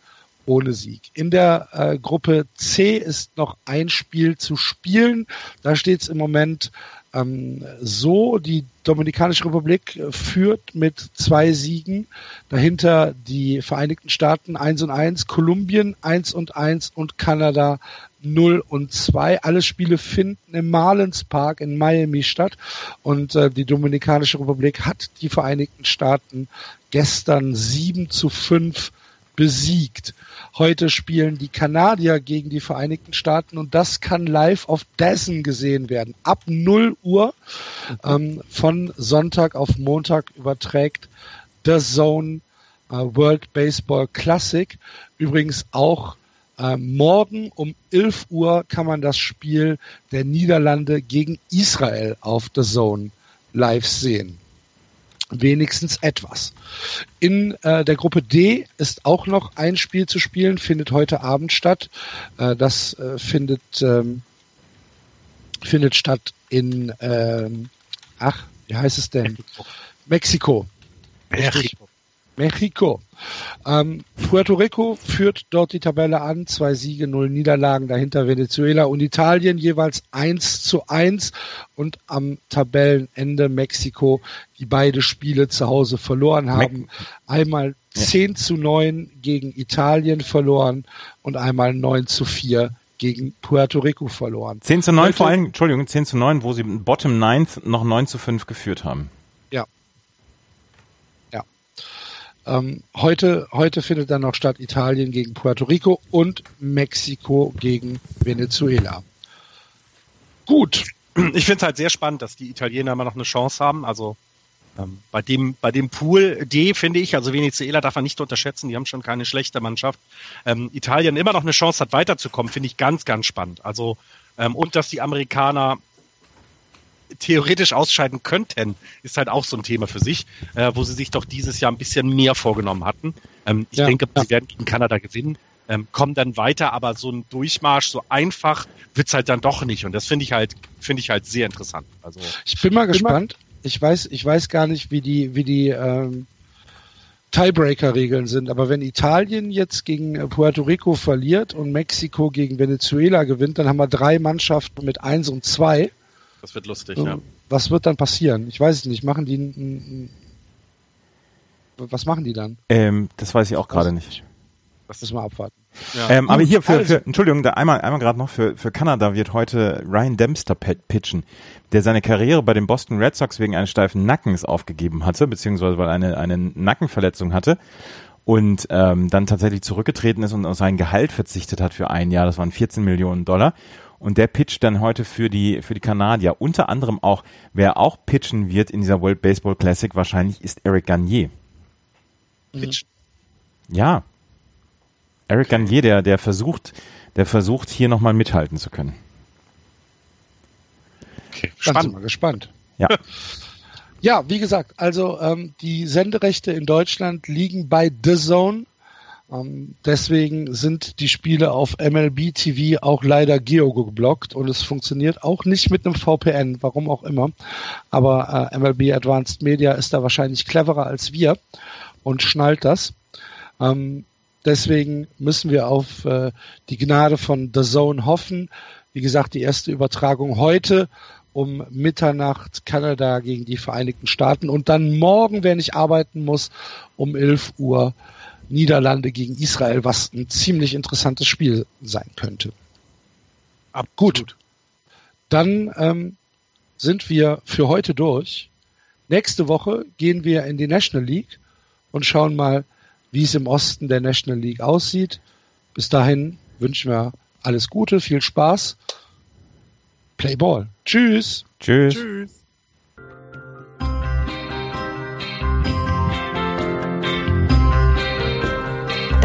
ohne Sieg. In der äh, Gruppe C ist noch ein Spiel zu spielen. Da steht es im Moment ähm, so, die Dominikanische Republik führt mit zwei Siegen. Dahinter die Vereinigten Staaten 1 und 1, Kolumbien 1 und 1 und Kanada 0 und 2. Alle Spiele finden im Marlins Park in Miami statt. Und äh, die Dominikanische Republik hat die Vereinigten Staaten gestern 7 zu 5 besiegt. Heute spielen die Kanadier gegen die Vereinigten Staaten und das kann live auf Dessen gesehen werden. Ab 0 Uhr ähm, von Sonntag auf Montag überträgt The Zone äh, World Baseball Classic. Übrigens auch äh, morgen um 11 Uhr kann man das Spiel der Niederlande gegen Israel auf The Zone live sehen wenigstens etwas. In äh, der Gruppe D ist auch noch ein Spiel zu spielen, findet heute Abend statt. Äh, das äh, findet ähm, findet statt in ähm, ach, wie heißt es denn? Mexiko. Mexiko. Mexiko. Ähm, Puerto Rico führt dort die Tabelle an, zwei Siege, null Niederlagen, dahinter Venezuela und Italien jeweils eins zu eins und am Tabellenende Mexiko, die beide Spiele zu Hause verloren haben. Einmal. 10 zu 9 gegen Italien verloren und einmal 9 zu 4 gegen Puerto Rico verloren. 10 zu 9 Heute, vor allem, Entschuldigung, 10 zu 9, wo sie Bottom 9 noch 9 zu 5 geführt haben. Ähm, heute, heute findet dann noch statt Italien gegen Puerto Rico und Mexiko gegen Venezuela. Gut. Ich finde es halt sehr spannend, dass die Italiener immer noch eine Chance haben. Also ähm, bei dem bei dem Pool D finde ich, also Venezuela darf man nicht unterschätzen, die haben schon keine schlechte Mannschaft. Ähm, Italien immer noch eine Chance hat, weiterzukommen, finde ich ganz, ganz spannend. Also ähm, und dass die Amerikaner theoretisch ausscheiden könnten, ist halt auch so ein Thema für sich, äh, wo sie sich doch dieses Jahr ein bisschen mehr vorgenommen hatten. Ähm, ich ja, denke, ja. sie werden gegen Kanada gewinnen, ähm, kommen dann weiter, aber so ein Durchmarsch, so einfach wird's halt dann doch nicht. Und das finde ich halt, finde ich halt sehr interessant. Also ich bin mal bin gespannt. Mal ich weiß, ich weiß gar nicht, wie die, wie die ähm, Tiebreaker-Regeln sind. Aber wenn Italien jetzt gegen äh, Puerto Rico verliert und Mexiko gegen Venezuela gewinnt, dann haben wir drei Mannschaften mit eins und zwei. Das wird lustig, ja. Was wird dann passieren? Ich weiß es nicht. Machen die ein, was machen die dann? Ähm, das weiß ich auch gerade nicht. Das müssen wir abwarten. Ja. Ähm, aber hier für, für Entschuldigung, da einmal einmal gerade noch für für Kanada wird heute Ryan Dempster pitchen, der seine Karriere bei den Boston Red Sox wegen eines steifen Nackens aufgegeben hatte, beziehungsweise weil er eine eine Nackenverletzung hatte und ähm, dann tatsächlich zurückgetreten ist und auf sein Gehalt verzichtet hat für ein Jahr. Das waren 14 Millionen Dollar und der pitcht dann heute für die, für die Kanadier. Unter anderem auch, wer auch pitchen wird in dieser World Baseball Classic wahrscheinlich ist Eric Garnier. Pitch. Ja. Eric Garnier, der, der versucht, der versucht hier nochmal mithalten zu können. Okay, spannend. Mal gespannt. Ja. ja, wie gesagt, also ähm, die Senderechte in Deutschland liegen bei The Zone. Ähm, deswegen sind die Spiele auf MLB TV auch leider geo-geblockt und es funktioniert auch nicht mit einem VPN, warum auch immer. Aber äh, MLB Advanced Media ist da wahrscheinlich cleverer als wir und schnallt das. Ähm, deswegen müssen wir auf äh, die Gnade von The Zone hoffen. Wie gesagt, die erste Übertragung heute um Mitternacht Kanada gegen die Vereinigten Staaten und dann morgen, wenn ich arbeiten muss, um 11 Uhr Niederlande gegen Israel, was ein ziemlich interessantes Spiel sein könnte. Ab Gut, dann ähm, sind wir für heute durch. Nächste Woche gehen wir in die National League und schauen mal, wie es im Osten der National League aussieht. Bis dahin wünschen wir alles Gute, viel Spaß. Play Ball. Tschüss. Tschüss. Tschüss.